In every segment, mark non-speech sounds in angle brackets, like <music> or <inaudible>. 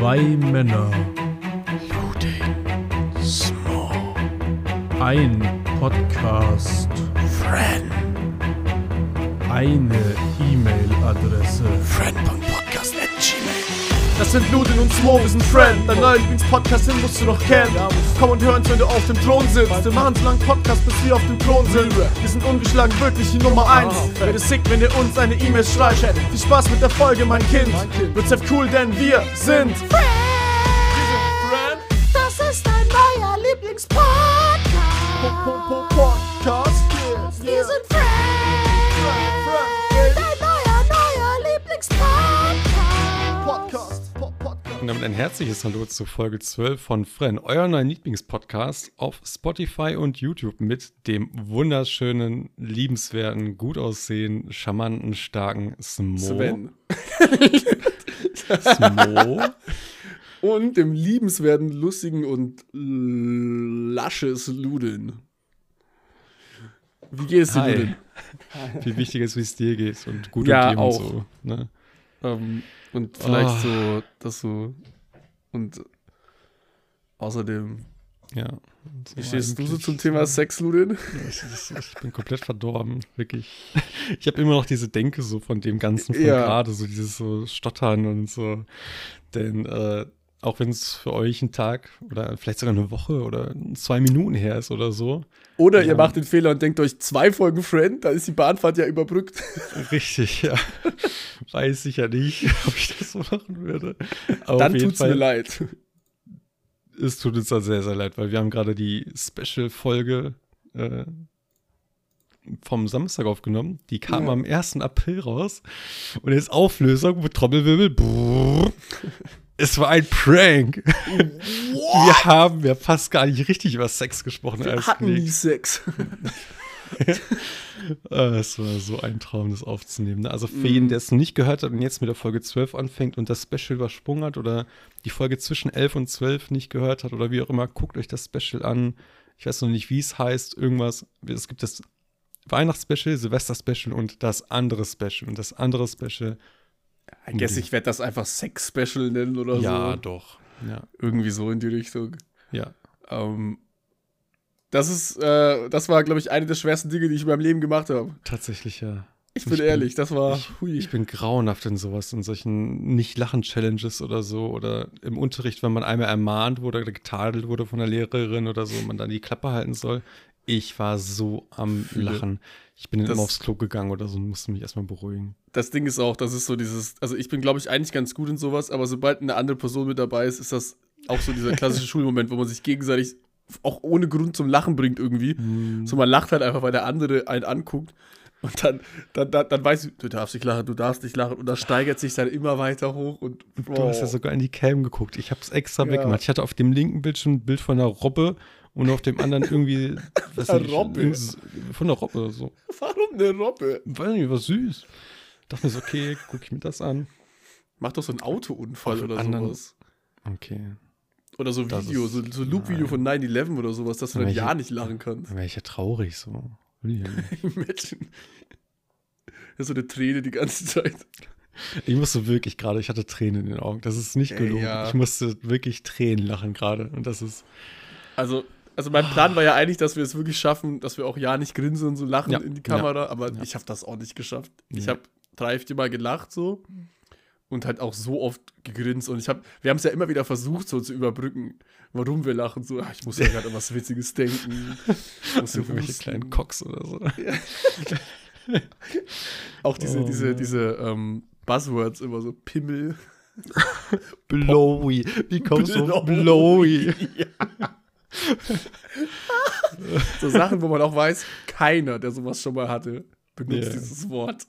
Zwei Männer. Small. Ein Podcast. Friend. Eine E-Mail-Adresse. Gmail. Das sind Ludin und Smo, wir sind Friend. Dein neuer Lieblingspodcast, den musst du noch kennen. Komm und hör uns, wenn du auf dem Thron sitzt. Wir machen so langen Podcast, bis wir auf dem Thron sind. Wir sind ungeschlagen, wirklich die Nummer 1. Wäre sick, wenn ihr uns eine E-Mail schreibt. Viel Spaß mit der Folge, mein Kind. Wird sehr cool, denn wir sind Friend. Damit ein herzliches Hallo zu Folge 12 von Fren, euer neuen Lieblingspodcast auf Spotify und YouTube mit dem wunderschönen, liebenswerten, gut aussehenden, charmanten, starken Smo. Sven. <laughs> Smo. Und dem liebenswerten, lustigen und lasches Ludeln. Wie geht es dir, Hi. Ludeln? Viel wichtiger ist, wie es dir geht und gut Ja, und dir auch. und so. Ne? Ähm, und vielleicht Oh. so, dass du. Und außerdem, Ja. wie stehst du so zum Thema Sex, ich, ich bin komplett verdorben, wirklich. Ich habe immer noch diese Denke so von dem Ganzen von Ja. gerade, so dieses so Stottern und so. Denn äh, auch wenn es für euch ein Tag oder vielleicht sogar eine Woche oder zwei Minuten her ist oder so, Oder Ja. ihr macht den Fehler und denkt euch zwei Folgen Friend, da ist die Bahnfahrt ja überbrückt. <laughs> richtig, ja, weiß ich ja nicht, <laughs> ob ich das so machen würde. Aber Dann jeden tut's mir leid. es tut uns da sehr, sehr leid, weil wir haben gerade die Special-Folge äh, vom Samstag aufgenommen. Die kam Ja. am 1. April raus. Und jetzt Auflösung mit Trommelwirbel. Brrr. Es war ein Prank. Wir haben ja fast gar nicht richtig über Sex gesprochen. Wir hatten nie Kollegen. Sex. Äh, <laughs> Es war so ein Traum, das aufzunehmen. ne? Also für jeden, der es noch nicht gehört hat und jetzt mit der Folge 12 anfängt und das Special übersprungen hat oder die Folge zwischen 11 und 12 nicht gehört hat oder wie auch immer, guckt euch das Special an. Ich weiß noch nicht, wie es heißt, irgendwas. Es gibt das Weihnachtsspecial, Silvester-Special und das andere Special. Und das andere Special, I guess, ich werde das einfach Sex-Special nennen oder ja, so. doch. Ja, Irgendwie so in die Richtung. ja. Ähm, das ist, äh, das war, glaube ich, eine der schwersten Dinge, die ich in meinem Leben gemacht habe. Tatsächlich, ja. Ich Ich bin bin- ehrlich, das war. Ich, hui. ich bin grauenhaft in sowas, in solchen Nicht-Lachen-Challenges oder so. Oder im Unterricht, wenn man einmal ermahnt wurde oder getadelt wurde von der Lehrerin oder so, man dann die Klappe halten soll. Ich war so am. Lachen. Ich bin dann Das- immer aufs Klo gegangen oder so und musste mich erstmal beruhigen. das Ding ist auch, das ist so dieses, also ich bin, glaube ich, eigentlich ganz gut in sowas, aber sobald eine andere Person mit dabei ist, ist das auch so dieser klassische <laughs> Schulmoment, wo man sich gegenseitig auch ohne Grund zum Lachen bringt irgendwie. So man lacht halt einfach, weil der andere einen anguckt. Und dann, dann, dann, dann weiß ich, du darfst nicht lachen, du darfst nicht lachen. Und das steigert sich dann immer weiter hoch. Und Du hast ja sogar in die Cam geguckt. Ich habe es extra Ja. weggemacht. Ich hatte auf dem linken Bildschirm ein Bild von einer Robbe und auf dem anderen irgendwie was Eine Robbe? irgend- von einer Robbe. So. warum eine Robbe? Weiß nicht, war süß. Dachte mir so, okay, gucke ich mir das an. Mach doch so einen Autounfall Auf oder anderen- sowas. Okay. Oder so Das Video, ist- so, so Loop-Video von 9-11 oder sowas, dass du dann ja nicht lachen kannst. Dann wäre ich ja traurig so. Will ich ja nicht. <laughs> Imagine. Ja, so eine Träne die ganze Zeit. Ich musste wirklich gerade, ich hatte Tränen in den Augen. Das ist nicht Ey, gelogen. ja. Ich musste wirklich Tränen lachen gerade. Und das ist. Also, also mein Plan war ja eigentlich, dass wir es wirklich schaffen, dass wir auch ja nicht grinsen und so lachen Ja, in die Kamera, aber ja. ich habe das auch nicht geschafft. Ich Ja. habe drei, vier Mal gelacht so und halt auch so oft gegrinst und ich habe, wir haben es ja immer wieder versucht so zu überbrücken, warum wir lachen. So, ach, ich muss ja <laughs> gerade an was Witziges denken. Muss so <laughs> Irgendwelche kleinen Cocks oder so. <laughs> Auch diese, Oh, diese, diese ähm, Buzzwords immer so Pimmel. Blowy. Wie kommst du auf Blowy? Blowy? So Sachen, wo man auch weiß, keiner, der sowas schon mal hatte, benutzt Ja. dieses Wort.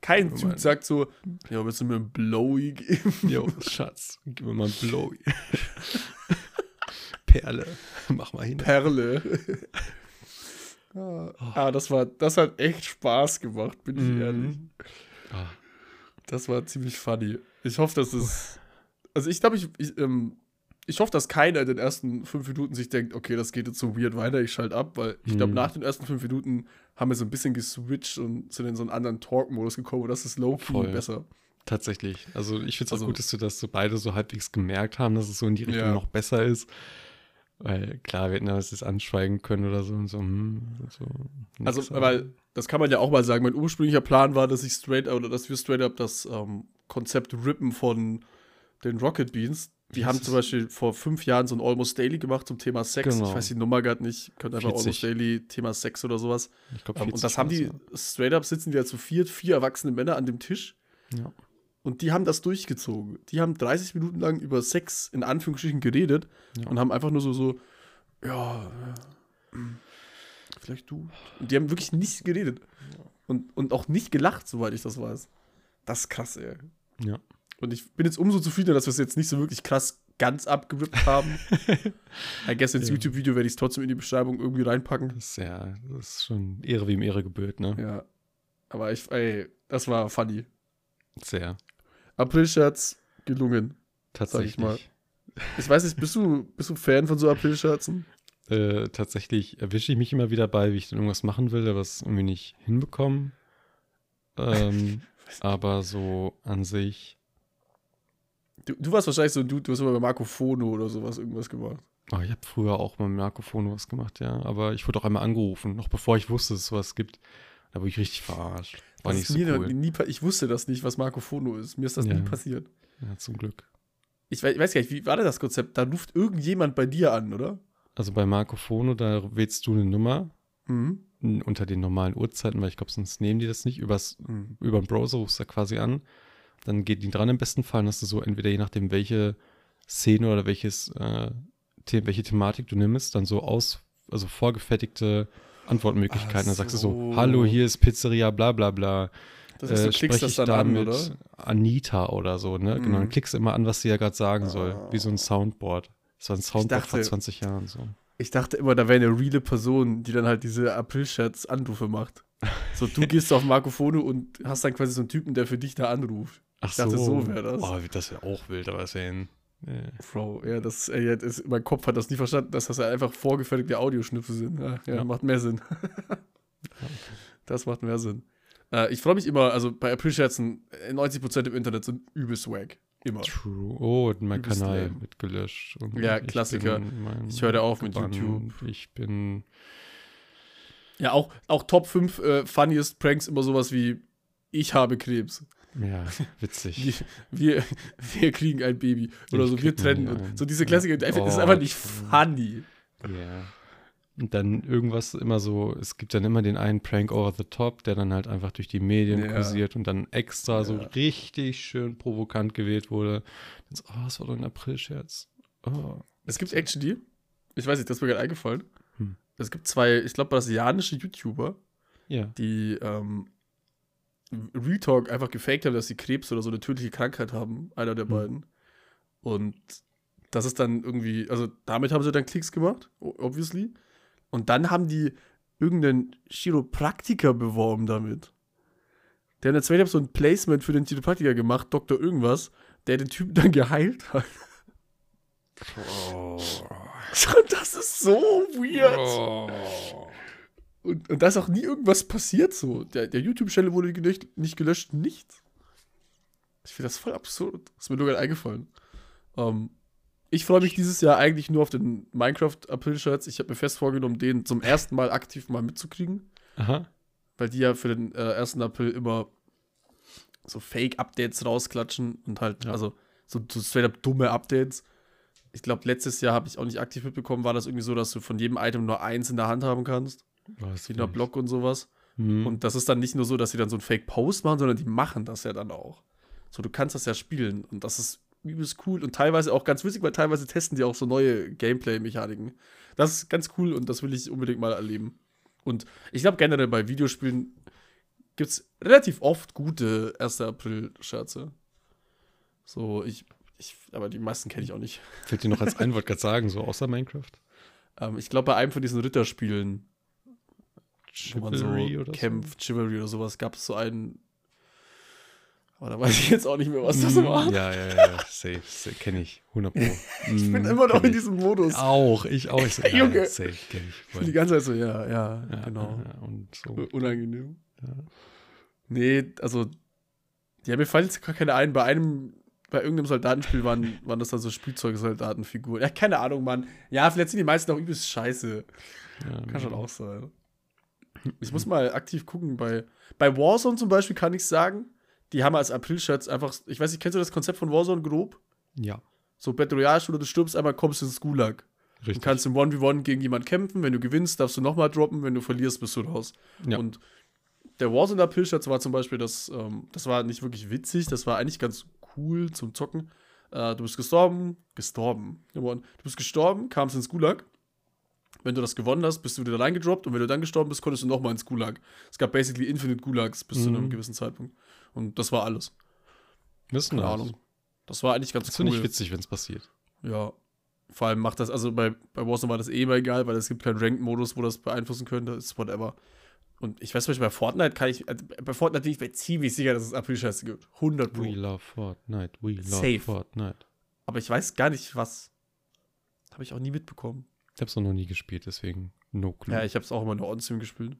Kein. Typ sagt so, ja, willst du mir ein Blowy geben? Jo, Schatz, gib mir mal ein Blowy. <laughs> Perle. Mach mal hin. Perle. ah, ah, das war, das hat echt Spaß gemacht, bin ich Mhm. ehrlich. Ah. Das war ziemlich funny. Ich hoffe, dass es. Also ich glaube, ich, ich, ähm, ich hoffe, dass keiner in den ersten fünf Minuten sich denkt, okay, das geht jetzt so weird weiter, ich schalte ab, weil ich glaube, Mhm. nach den ersten fünf Minuten haben wir so ein bisschen geswitcht und sind in so einen anderen Talk-Modus gekommen und das ist low-key besser. Tatsächlich. Also ich finde es auch Also- gut, dass wir das so beide so halbwegs gemerkt haben, dass es so in die Richtung Ja. noch besser ist. Weil klar, wir hätten das jetzt anschweigen können oder so und so. Hm, so Also, aber- weil, das kann man ja auch mal sagen. Mein ursprünglicher Plan war, dass ich straight oder dass wir straight up das ähm, Konzept rippen von den Rocket Beans. Die haben zum Beispiel vor fünf Jahren so ein Almost Daily gemacht zum Thema Sex. Genau. Ich weiß die Nummer gerade nicht. Könnt einfach 40. Almost Daily Thema Sex oder sowas. ich glaub, Ähm, 40 und das haben die war's, straight up sitzen die da zu viert, vier erwachsene Männer an dem Tisch. ja. Ja. Und die haben das durchgezogen. Die haben 30 Minuten lang über Sex in Anführungsstrichen geredet Ja. und haben einfach nur so, so ja, vielleicht du. Und die haben wirklich nicht geredet. Und, und auch nicht gelacht, soweit ich das weiß. Das ist krass, ey. ja. Und ich bin jetzt umso zufriedener, dass wir es jetzt nicht so wirklich krass ganz abgerippt haben. <laughs> I guess ins Ja. YouTube-Video werde ich es trotzdem in die Beschreibung irgendwie reinpacken. Das ist ja, das ist schon Ehre wie ihm Ehre gebührt, ne? Ja. Aber ich, ey, das war funny. Sehr. April-Scherz gelungen. Tatsächlich. ich mal. Ich weiß nicht, bist du, bist du Fan von so April-Scherzen? Äh, tatsächlich erwische ich mich immer wieder bei, wie ich dann irgendwas machen will, aber es irgendwie nicht hinbekommen. Ähm, <laughs> aber so an sich. Du, du warst wahrscheinlich so ein Dude, du hast immer bei Marco Fono oder sowas irgendwas gemacht. Oh, ich habe früher auch mal mit Marcophone was gemacht, ja. Aber ich wurde auch einmal angerufen, noch bevor ich wusste, dass es sowas gibt. Da wurde ich richtig verarscht. War Das nicht so cool. nie, ich wusste das nicht, was Marco Fono ist. Mir ist das Ja. nie passiert. Ja, zum Glück. Ich weiß, ich weiß gar nicht, wie war denn das Konzept? Da ruft irgendjemand bei dir an, oder? Also bei Marcofono, da wählst du eine Nummer Mhm. unter den normalen Uhrzeiten, weil ich glaube, sonst nehmen die das nicht. Übers, Mhm. über den Browser rufst du da quasi an. Dann geht die dran im besten Fall. Dann hast du so entweder je nachdem, welche Szene oder welches, äh, The welche Thematik du nimmst, dann so aus, also vorgefertigte Antwortmöglichkeiten. Ach dann sagst du so, so. hallo, hier ist Pizzeria, bla bla bla. Das heißt, du Äh, klickst spreche das dann da an, oder? Anita oder so, ne? Genau, dann Mhm. klickst du immer an, was sie ja gerade sagen soll. Wie so ein Soundboard. Das war ein Soundboard vor dachte- 20 Jahren so. Ich dachte immer, da wäre eine reale Person, die dann halt diese April-Scherz-Anrufe macht. So, du gehst auf Marco Fono und hast dann quasi so einen Typen, der für dich da anruft. Ach Ich dachte, so wär das. Oh, das wäre auch wild, aber wäre ein. Äh, Bro, ja, das, ey, das, mein Kopf hat das nie verstanden, dass das ja einfach vorgefertigte Audioschnipsel sind. Ja, ja, Ja. macht mehr Sinn. <laughs> das macht mehr Sinn. Äh, ich freue mich immer, also bei April-Scherzen, äh, 90% im Internet sind übelst wack. Immer. True. Oh, mein Übelst Kanal lame. wird gelöscht. Und Ja, Klassiker. Ich höre auf mit gebannt. YouTube. Ich bin. Ja, auch, auch Top 5 äh, funniest Pranks immer sowas wie ich habe Krebs. Ja, witzig. Wir, wir, wir kriegen ein Baby. Oder Ich so, wir trennen uns. So diese Klassiker, einfach, das ist Oh, einfach nicht funny. Ja. Und dann irgendwas immer so, es gibt dann immer den einen Prank over the top, der dann halt einfach durch die Medien Ja. kursiert und dann extra so Ja. richtig schön provokant gewählt wurde. Dann so, oh, das war doch ein April-Scherz. Oh. Es gibt actually, ich weiß nicht, das ist mir gerade eingefallen. Hm. Es gibt zwei, ich glaube, brasilianische YouTuber, Ja. die ähm, Retalk einfach gefaked haben, dass sie Krebs oder so eine tödliche Krankheit haben, einer der Hm. beiden. Und das ist dann irgendwie, also damit haben sie dann Klicks gemacht, obviously. Und dann haben die irgendeinen Chiropraktiker beworben damit. Der hat in der zweiten so ein Placement für den Chiropraktiker gemacht, Dr. Irgendwas, der den Typen dann geheilt hat. <laughs> Und das ist so weird. Und, und da ist auch nie irgendwas passiert so. Der, der YouTube-Channel wurde gelöscht, nicht gelöscht, nichts. Ich finde das voll absurd. Ist mir nur gerade eingefallen. Ähm, ich freue mich dieses Jahr eigentlich nur auf den Minecraft-April-Shirts. Ich habe mir fest vorgenommen, den zum ersten Mal aktiv mal mitzukriegen. Aha. Weil die ja für den äh, 1. April immer so Fake-Updates rausklatschen und halt, Ja. also so, so straight-up dumme Updates. Ich glaube, letztes Jahr habe ich auch nicht aktiv mitbekommen, war das irgendwie so, dass du von jedem Item nur eins in der Hand haben kannst. Was Wie der Block und sowas. Hm. Und das ist dann nicht nur so, dass sie dann so einen Fake-Post machen, sondern die machen das ja dann auch. So, du kannst das ja spielen. Und das ist übelst cool und teilweise auch ganz witzig, weil teilweise testen die auch so neue Gameplay-Mechaniken. Das ist ganz cool und das will ich unbedingt mal erleben. Und ich glaube generell bei Videospielen gibt es relativ oft gute 1. April-Scherze. So, ich, ich, aber die meisten kenne ich auch nicht. Fällt dir noch als <laughs> ein Wort gerade sagen, so außer Minecraft? Ähm, ich glaube, bei einem von diesen Ritterspielen, wo man so Chivalry oder kämpft, Chivalry oder sowas, gab es so einen. Aber da weiß ich jetzt auch nicht mehr, was so? das war. Ja, ja, ja, safe, safe kenne ich, 100 Pro. <laughs> Ich bin immer noch in diesem Modus. Auch, ich auch. Ich so, <laughs> Ja, Junge. safe, kenne ich. Die ganze Zeit so, ja, ja, Ja, genau. Ja, und so. Unangenehm. Ja. Nee, also Ja, mir fallen jetzt gar keine ein. Bei einem, bei irgendeinem Soldatenspiel waren, <laughs> waren das dann so Spielzeugsoldatenfiguren. Ja, keine Ahnung, Mann. Ja, vielleicht sind die meisten auch übelst scheiße. Ja, Kann schon auch sein. Ich muss mal aktiv gucken. Bei, bei Warzone zum Beispiel kann ich sagen, die haben als April-Shirts einfach, ich weiß nicht, kennst du das Konzept von Warzone grob? Ja, So Battle Royale-Schule, du stirbst einmal, kommst ins Gulag. Du richtig. kannst im 1v1 gegen jemanden kämpfen. Wenn du gewinnst, darfst du nochmal droppen. Wenn du verlierst, bist du raus. Ja. Und der Warzone April-Shirts war zum Beispiel, das, ähm, das war nicht wirklich witzig, das war eigentlich ganz cool zum Zocken. Äh, du bist gestorben, gestorben. Du bist gestorben, kamst ins Gulag. Wenn du das gewonnen hast, bist du wieder reingedroppt und wenn du dann gestorben bist, konntest du nochmal ins Gulag. Es gab basically Infinite Gulags bis zu einem Mhm. gewissen Zeitpunkt. Und das war alles. Wissen Keine. Ahnung. Das war eigentlich ganz Das cool. finde ich witzig, wenn es passiert. Ja. Vor allem macht das, also bei, bei Warzone war das eh immer egal, weil es gibt keinen Ranked-Modus, wo das beeinflussen könnte. Ist whatever. Und ich weiß zum Beispiel, bei Fortnite kann ich, also bei Fortnite bin ich mir ziemlich sicher, dass es April-Scheiße gibt. 100 Pro. We love Fortnite, we love Safe. Fortnite. Aber ich weiß gar nicht, was. Habe ich auch nie mitbekommen. Ich habe es noch nie gespielt, deswegen no clue. Ja, ich habe es auch immer nur on-stream gespielt.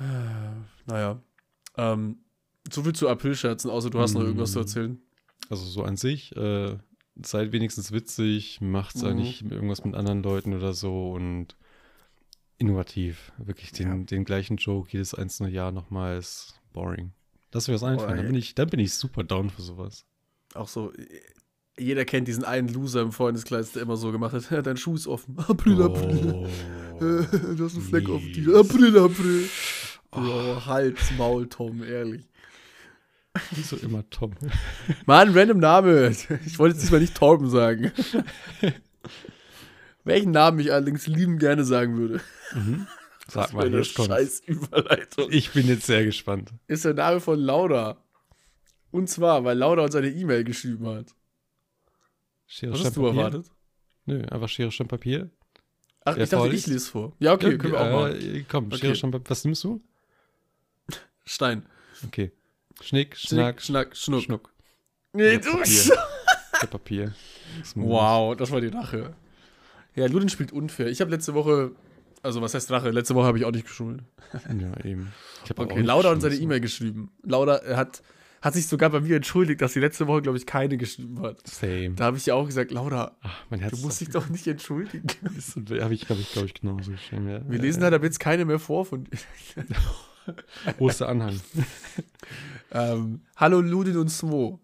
Äh, Naja. Ähm, so viel zu April-Scherzen, außer du hast noch Mm. irgendwas zu erzählen. Also so an sich, äh, seid wenigstens witzig, macht Mhm. nicht irgendwas mit anderen Leuten oder so und innovativ. Wirklich den, Ja. den gleichen Joke jedes einzelne Jahr nochmal ist boring. Lass mir was einfallen, dann bin, ich, dann bin ich super down für sowas. Auch so, jeder kennt diesen einen Loser im Freundeskreis, der immer so gemacht hat: Dein Schuh ist offen. April, April. Oh. du hast einen Fleck auf dir. April, April. Bro, Hals, Maul, Tom, ehrlich. Wieso immer Tom? Mann, random Name. Ich wollte jetzt diesmal nicht Torben sagen. <laughs> Welchen Namen ich allerdings lieben gerne sagen würde. Sag Das mal, eine jetzt kommt's. scheiß Überleitung. Ich bin jetzt sehr gespannt. Ist der Name von Laura. Und zwar, weil Laura uns eine E-Mail geschrieben hat. Schere, hast du erwartet? Nö, einfach Schere, Stein, Papier. Ach, ich dachte, ich lese vor. Ja, okay, Ja, können wir auch machen. äh, Komm, Okay. Schere, Stein, Papier. Was nimmst du? Stein. Okay. Schnick, Schnack, Schnack, Schnuck. Schnuck. Nee, du. Papier. Der Papier. Wow, das war die Rache. Ja, Ludin spielt unfair. Ich habe letzte Woche, also was heißt Rache? Letzte Woche habe ich auch nicht geschummelt. Ja, eben. Ich Okay, Laura hat uns gestimmt, eine so. E-Mail geschrieben. Laura äh, hat, hat sich sogar bei mir entschuldigt, dass sie letzte Woche, glaube ich, keine geschrieben hat. Same. Da habe ich ja auch gesagt, Laura, Ach, du musst dich doch nicht entschuldigen. <laughs> Habe ich, glaube ich, glaub ich, genauso geschrieben. Ja. Wir lesen halt ab jetzt keine mehr vor von. Wo <laughs> ist der Anhang? <laughs> Ähm, Hallo Ludin und Smo.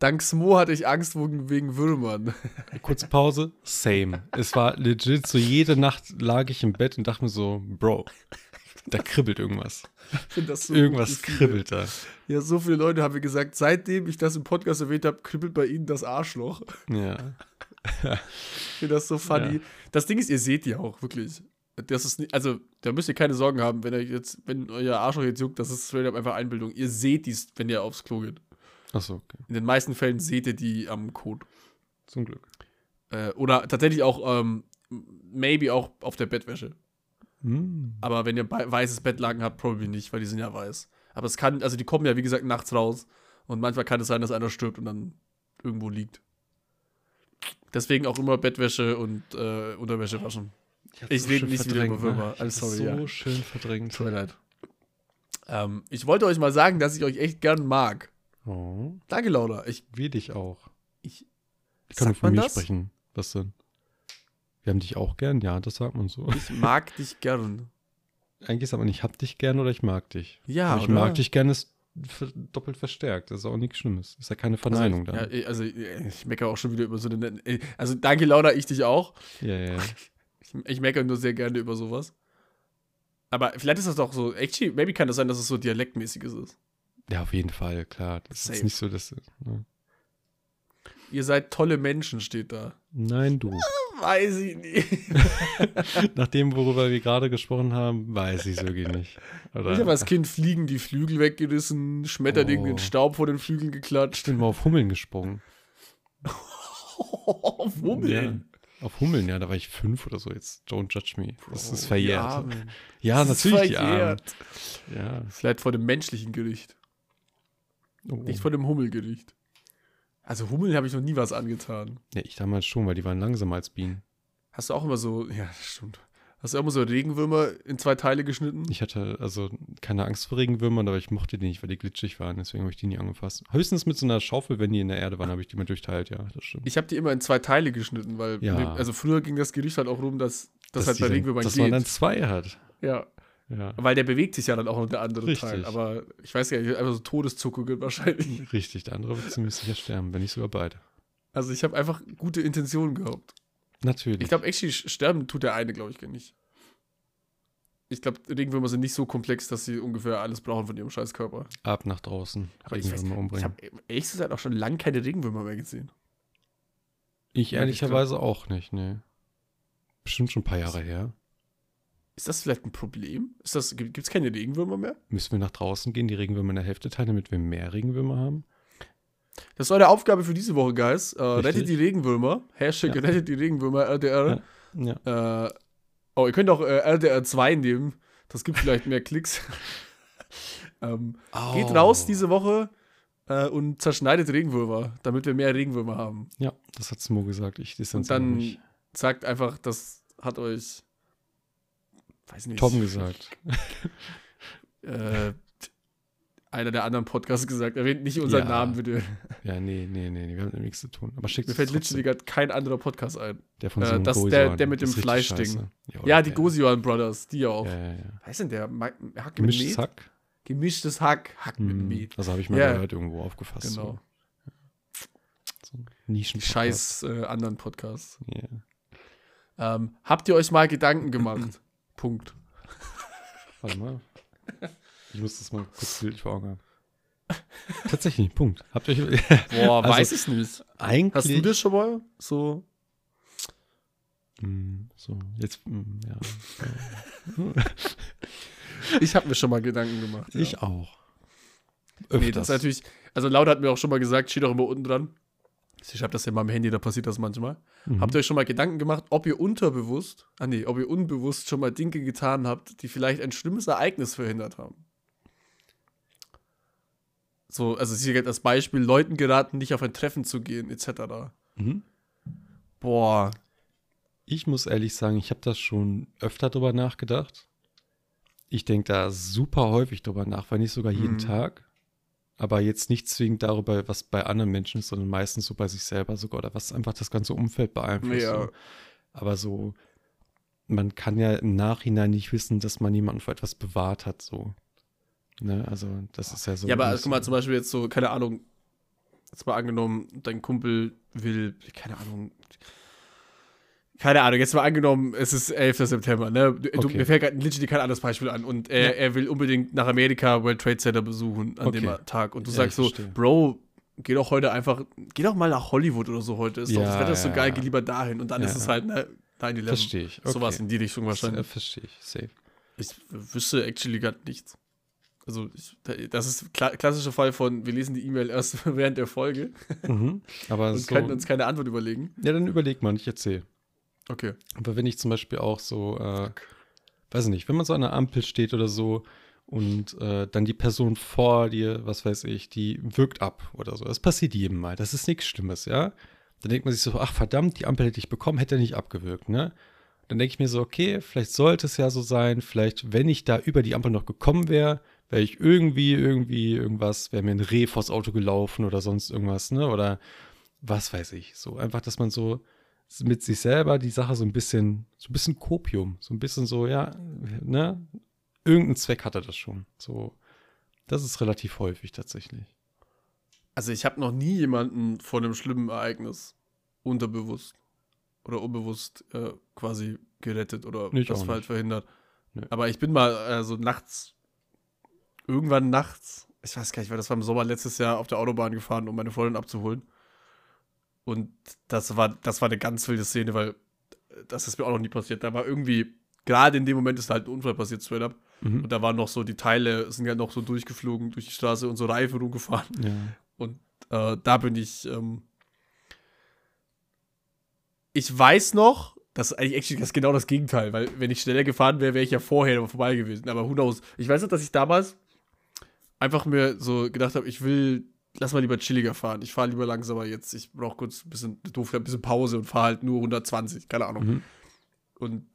Dank Smo hatte ich Angst wegen, wegen Würmern. Kurze Pause. Same. Es war legit so, jede Nacht lag ich im Bett und dachte mir so, Bro, da kribbelt irgendwas. So Irgendwas kribbelt da. Ja, so viele Leute haben mir gesagt, seitdem ich das im Podcast erwähnt habe, kribbelt bei ihnen das Arschloch. Ja. Ich finde das so funny. Ja. Das Ding ist, ihr seht die auch, wirklich. Das ist nicht, also, da müsst ihr keine Sorgen haben, wenn ihr jetzt, wenn euer Arschloch jetzt juckt, das ist straight up einfach Einbildung. Ihr seht dies, wenn ihr aufs Klo geht. Achso, okay. In den meisten Fällen seht ihr die am Code. Zum Glück. Äh, oder tatsächlich auch, ähm, maybe auch auf der Bettwäsche. Hm. Aber wenn ihr weißes Bettlaken habt, probably nicht, weil die sind ja weiß. Aber es kann, also die kommen ja, wie gesagt, nachts raus. Und manchmal kann es sein, dass einer stirbt und dann irgendwo liegt. Deswegen auch immer Bettwäsche und äh, Unterwäsche waschen. Ich so rede nicht wieder über Würmer. ne? Hab's sorry, so ja. schön verdrängt. Tut mir leid. Ähm, ich wollte euch mal sagen, dass ich euch echt gern mag. Oh, Danke, Laura. Ich, wie dich auch. ich, Ich kann nur von mir das? sprechen. Was denn? Wir haben dich auch gern, ja, das sagt man so. ich mag dich gern. Eigentlich sagt man, ich hab dich gern oder ich mag dich. Ja, Aber ich oder? mag dich gern ist doppelt verstärkt. Das ist auch nichts Schlimmes. Ist ja keine Verneinung also, da. Ja, also ich meckere auch schon wieder über so eine. Also danke, Laura, ich dich auch. Ja, ja, ja. Ich, ich meckere nur sehr gerne über sowas. Aber vielleicht ist das doch so, actually, maybe kann das sein, dass es so dialektmäßiges ist. Ja, auf jeden Fall, klar. Das Safe. ist nicht so, dass. Ne? Ihr seid tolle Menschen, steht da. Nein, du. Weiß ich nicht. <laughs> Nach dem, worüber wir gerade gesprochen haben, weiß ich es wirklich nicht. Oder Ich habe als Kind Fliegen die Flügel weggerissen, Schmetterling Oh. den Staub vor den Flügeln ich geklatscht. bin mal auf Hummeln gesprungen. <laughs> Auf Hummeln. Ja, auf Hummeln, ja, da war ich fünf oder so. Jetzt don't judge me. Das Oh, ist die verjährt. Ja, Das ist natürlich Armen. verjährt. Ja. Vielleicht vor dem menschlichen Gericht, Oh. nicht vor dem Hummelgericht. Also Hummeln habe ich noch nie was angetan. Ja, ich damals schon, weil die waren langsamer als Bienen. Hast du auch immer so, ja, stimmt. Hast du auch mal so Regenwürmer in zwei Teile geschnitten? Ich hatte also keine Angst vor Regenwürmern, aber ich mochte die nicht, weil die glitschig waren. Deswegen habe ich die nie angefasst. Höchstens mit so einer Schaufel, wenn die in der Erde waren, habe ich die mal durchteilt. Ja, das stimmt. Ich habe die immer in zwei Teile geschnitten, weil Ja. also früher ging das Gerücht halt auch rum, dass das halt die bei Regenwürmern Dass geht. man dann zwei hat. ja, Ja, weil der bewegt sich ja dann auch noch der andere Richtig. Teil. Aber ich weiß ja nicht, einfach so Todeszuckungen wahrscheinlich. <laughs> richtig. Der andere wird ziemlich sicher sterben, wenn nicht sogar beide. Also ich habe einfach gute Intentionen gehabt. Natürlich. Ich glaube, actually sterben tut der eine, glaube ich, gar nicht. Ich glaube, Regenwürmer sind nicht so komplex, dass sie ungefähr alles brauchen von ihrem Scheißkörper. Ab nach draußen. Aber ich, weiß, Regenwürmer ich umbringen. habe ehrlich gesagt auch schon lange keine Regenwürmer mehr gesehen. Ich Ja, ich ehrlicherweise auch nicht, ne. Bestimmt schon ein paar Jahre her. Ist das vielleicht ein Problem? Ist das, gibt es keine Regenwürmer mehr? Müssen wir nach draußen gehen, die Regenwürmer in der Hälfte teilen, damit wir mehr Regenwürmer haben? Das war der Aufgabe für diese Woche, Guys. Äh, rettet die Regenwürmer. Hashtag Ja. rettet die Regenwürmer, RDR. Ja. Äh, oh, ihr könnt auch äh, RDR 2 nehmen. Das gibt vielleicht mehr Klicks. <laughs> ähm, Geht Oh. raus diese Woche äh, und zerschneidet Regenwürmer, damit wir mehr Regenwürmer haben. Ja, das hat Smo gesagt. Ich Und distanziere dann mich. sagt einfach, das hat euch, weiß nicht, Tom gesagt. <laughs> äh, einer der anderen Podcasts gesagt. Erwähnt nicht unseren Ja. Namen, bitte. Ja, nee, nee, nee, wir haben damit nichts zu tun. Aber schickt Mir fällt literally gerade kein anderer Podcast ein. Der von äh, das- der- der mit dem Fleischding. oder Ja, die der- Gosion Brothers, die ja auch. Ja, ja, ja. Was heißt denn der? Hack mit Gemischtes? Hack. Gemischtes Hack. Hack mit Hm, Met. Also habe ich mal Ja. gehört, irgendwo aufgefasst. Genau. So, Nischen Die scheiß äh, anderen Podcasts. Ja. Ähm, habt ihr euch mal Gedanken gemacht? <clears throat> Punkt. <laughs> Warte mal. Ich muss das mal kurz bildlich vor Augen haben. <laughs> Tatsächlich, Punkt. Habt ihr euch. <laughs> Boah, Also, weiß ich nicht. Eigentlich. Hast du das schon mal so? Hm, so, jetzt, hm, ja. Ich habe mir schon mal Gedanken gemacht. Ja. Ich auch. Nee, das ist natürlich, also Laut hat mir auch schon mal gesagt, steht auch immer unten dran. Ich habe das ja in meinem Handy, da passiert das manchmal. Mhm. Habt ihr euch schon mal Gedanken gemacht, ob ihr unterbewusst, ah nee, ob ihr unbewusst schon mal Dinge getan habt, die vielleicht ein schlimmes Ereignis verhindert haben? So, also hier gilt als Beispiel, Leuten geraten, nicht auf ein Treffen zu gehen, etc. Mhm. Boah. Ich muss ehrlich sagen, ich habe das schon öfter drüber nachgedacht. Ich denke da super häufig drüber nach, weil nicht sogar jeden Mhm. Tag. Aber jetzt nicht zwingend darüber, was bei anderen Menschen ist, sondern meistens so bei sich selber sogar oder was einfach das ganze Umfeld beeinflusst. Ja. So. Aber so, man kann ja im Nachhinein nicht wissen, dass man jemanden vor etwas bewahrt hat, so. Ne, also, das ist ja so. ja, aber guck mal, zum Beispiel jetzt so, keine Ahnung, jetzt mal angenommen, dein Kumpel will, keine Ahnung, keine Ahnung, jetzt mal angenommen, es ist 11. September, ne? Du, Okay. mir fällt gerade literally kein anderes Beispiel an und er, Ja. er will unbedingt nach Amerika World Trade Center besuchen an dem Okay. Tag und du Ja, sagst so, verstehe. Bro, geh doch heute einfach, geh doch mal nach Hollywood oder so heute, ist doch, das Ja, Wetter ist so ja, geil, ja. geh lieber dahin und dann Ja, ist es ja. halt, ne, 9-11. Verstehe ich. Okay. Sowas in die Richtung Äh, wahrscheinlich. Verstehe ich. Safe. Ich wüsste actually gerade nichts. Also, ich, das ist kla klassischer Fall von, wir lesen die E-Mail erst <laughs> während der Folge Mhm. Aber und so. können uns keine Antwort überlegen. ja, dann überleg mal, ich erzähle. Okay. Aber wenn ich zum Beispiel auch so, äh, weiß ich nicht, wenn man so an einer Ampel steht oder so und äh, dann die Person vor dir, was weiß ich, die wirkt ab oder so. Das passiert jedem mal. Das ist nichts Schlimmes, ja. Dann denkt man sich so, ach verdammt, die Ampel hätte ich bekommen, hätte er nicht abgewürgt, ne? Dann denke ich mir so, okay, vielleicht sollte es ja so sein, vielleicht, wenn ich da über die Ampel noch gekommen wäre, wäre ich irgendwie, irgendwie, irgendwas, wäre mir ein Reh vors Auto gelaufen oder sonst irgendwas, ne? Oder was weiß ich. So einfach, dass man so mit sich selber die Sache so ein bisschen, so ein bisschen Kopium, so ein bisschen so, ja, ne? Irgendeinen Zweck hatte das schon. So, das ist relativ häufig tatsächlich. Also, ich habe noch nie jemanden vor einem schlimmen Ereignis unterbewusst oder unbewusst äh, quasi gerettet oder ich das halt nicht. verhindert. Nee. Aber ich bin mal äh, so nachts, irgendwann nachts, ich weiß gar nicht, weil das war im Sommer letztes Jahr auf der Autobahn gefahren, um meine Freundin abzuholen. Und das war, das war eine ganz wilde Szene, weil äh, das ist mir auch noch nie passiert. Da war irgendwie, gerade in dem Moment ist halt ein Unfall passiert, straight up. Mhm. Und da waren noch so die Teile, sind ja noch so durchgeflogen durch die Straße und so Reifen rumgefahren. Ja. Und äh, da bin ich. Ähm, ich weiß noch, das ist eigentlich actually das ist genau das Gegenteil, weil wenn ich schneller gefahren wäre, wäre ich ja vorher vorbei gewesen. Aber who knows? Ich weiß noch, dass ich damals einfach mir so gedacht habe, ich will, lass mal lieber chilliger fahren. Ich fahre lieber langsamer jetzt. Ich brauche kurz ein bisschen, doof, ein bisschen Pause und fahre halt nur 120, keine Ahnung. Mhm. Und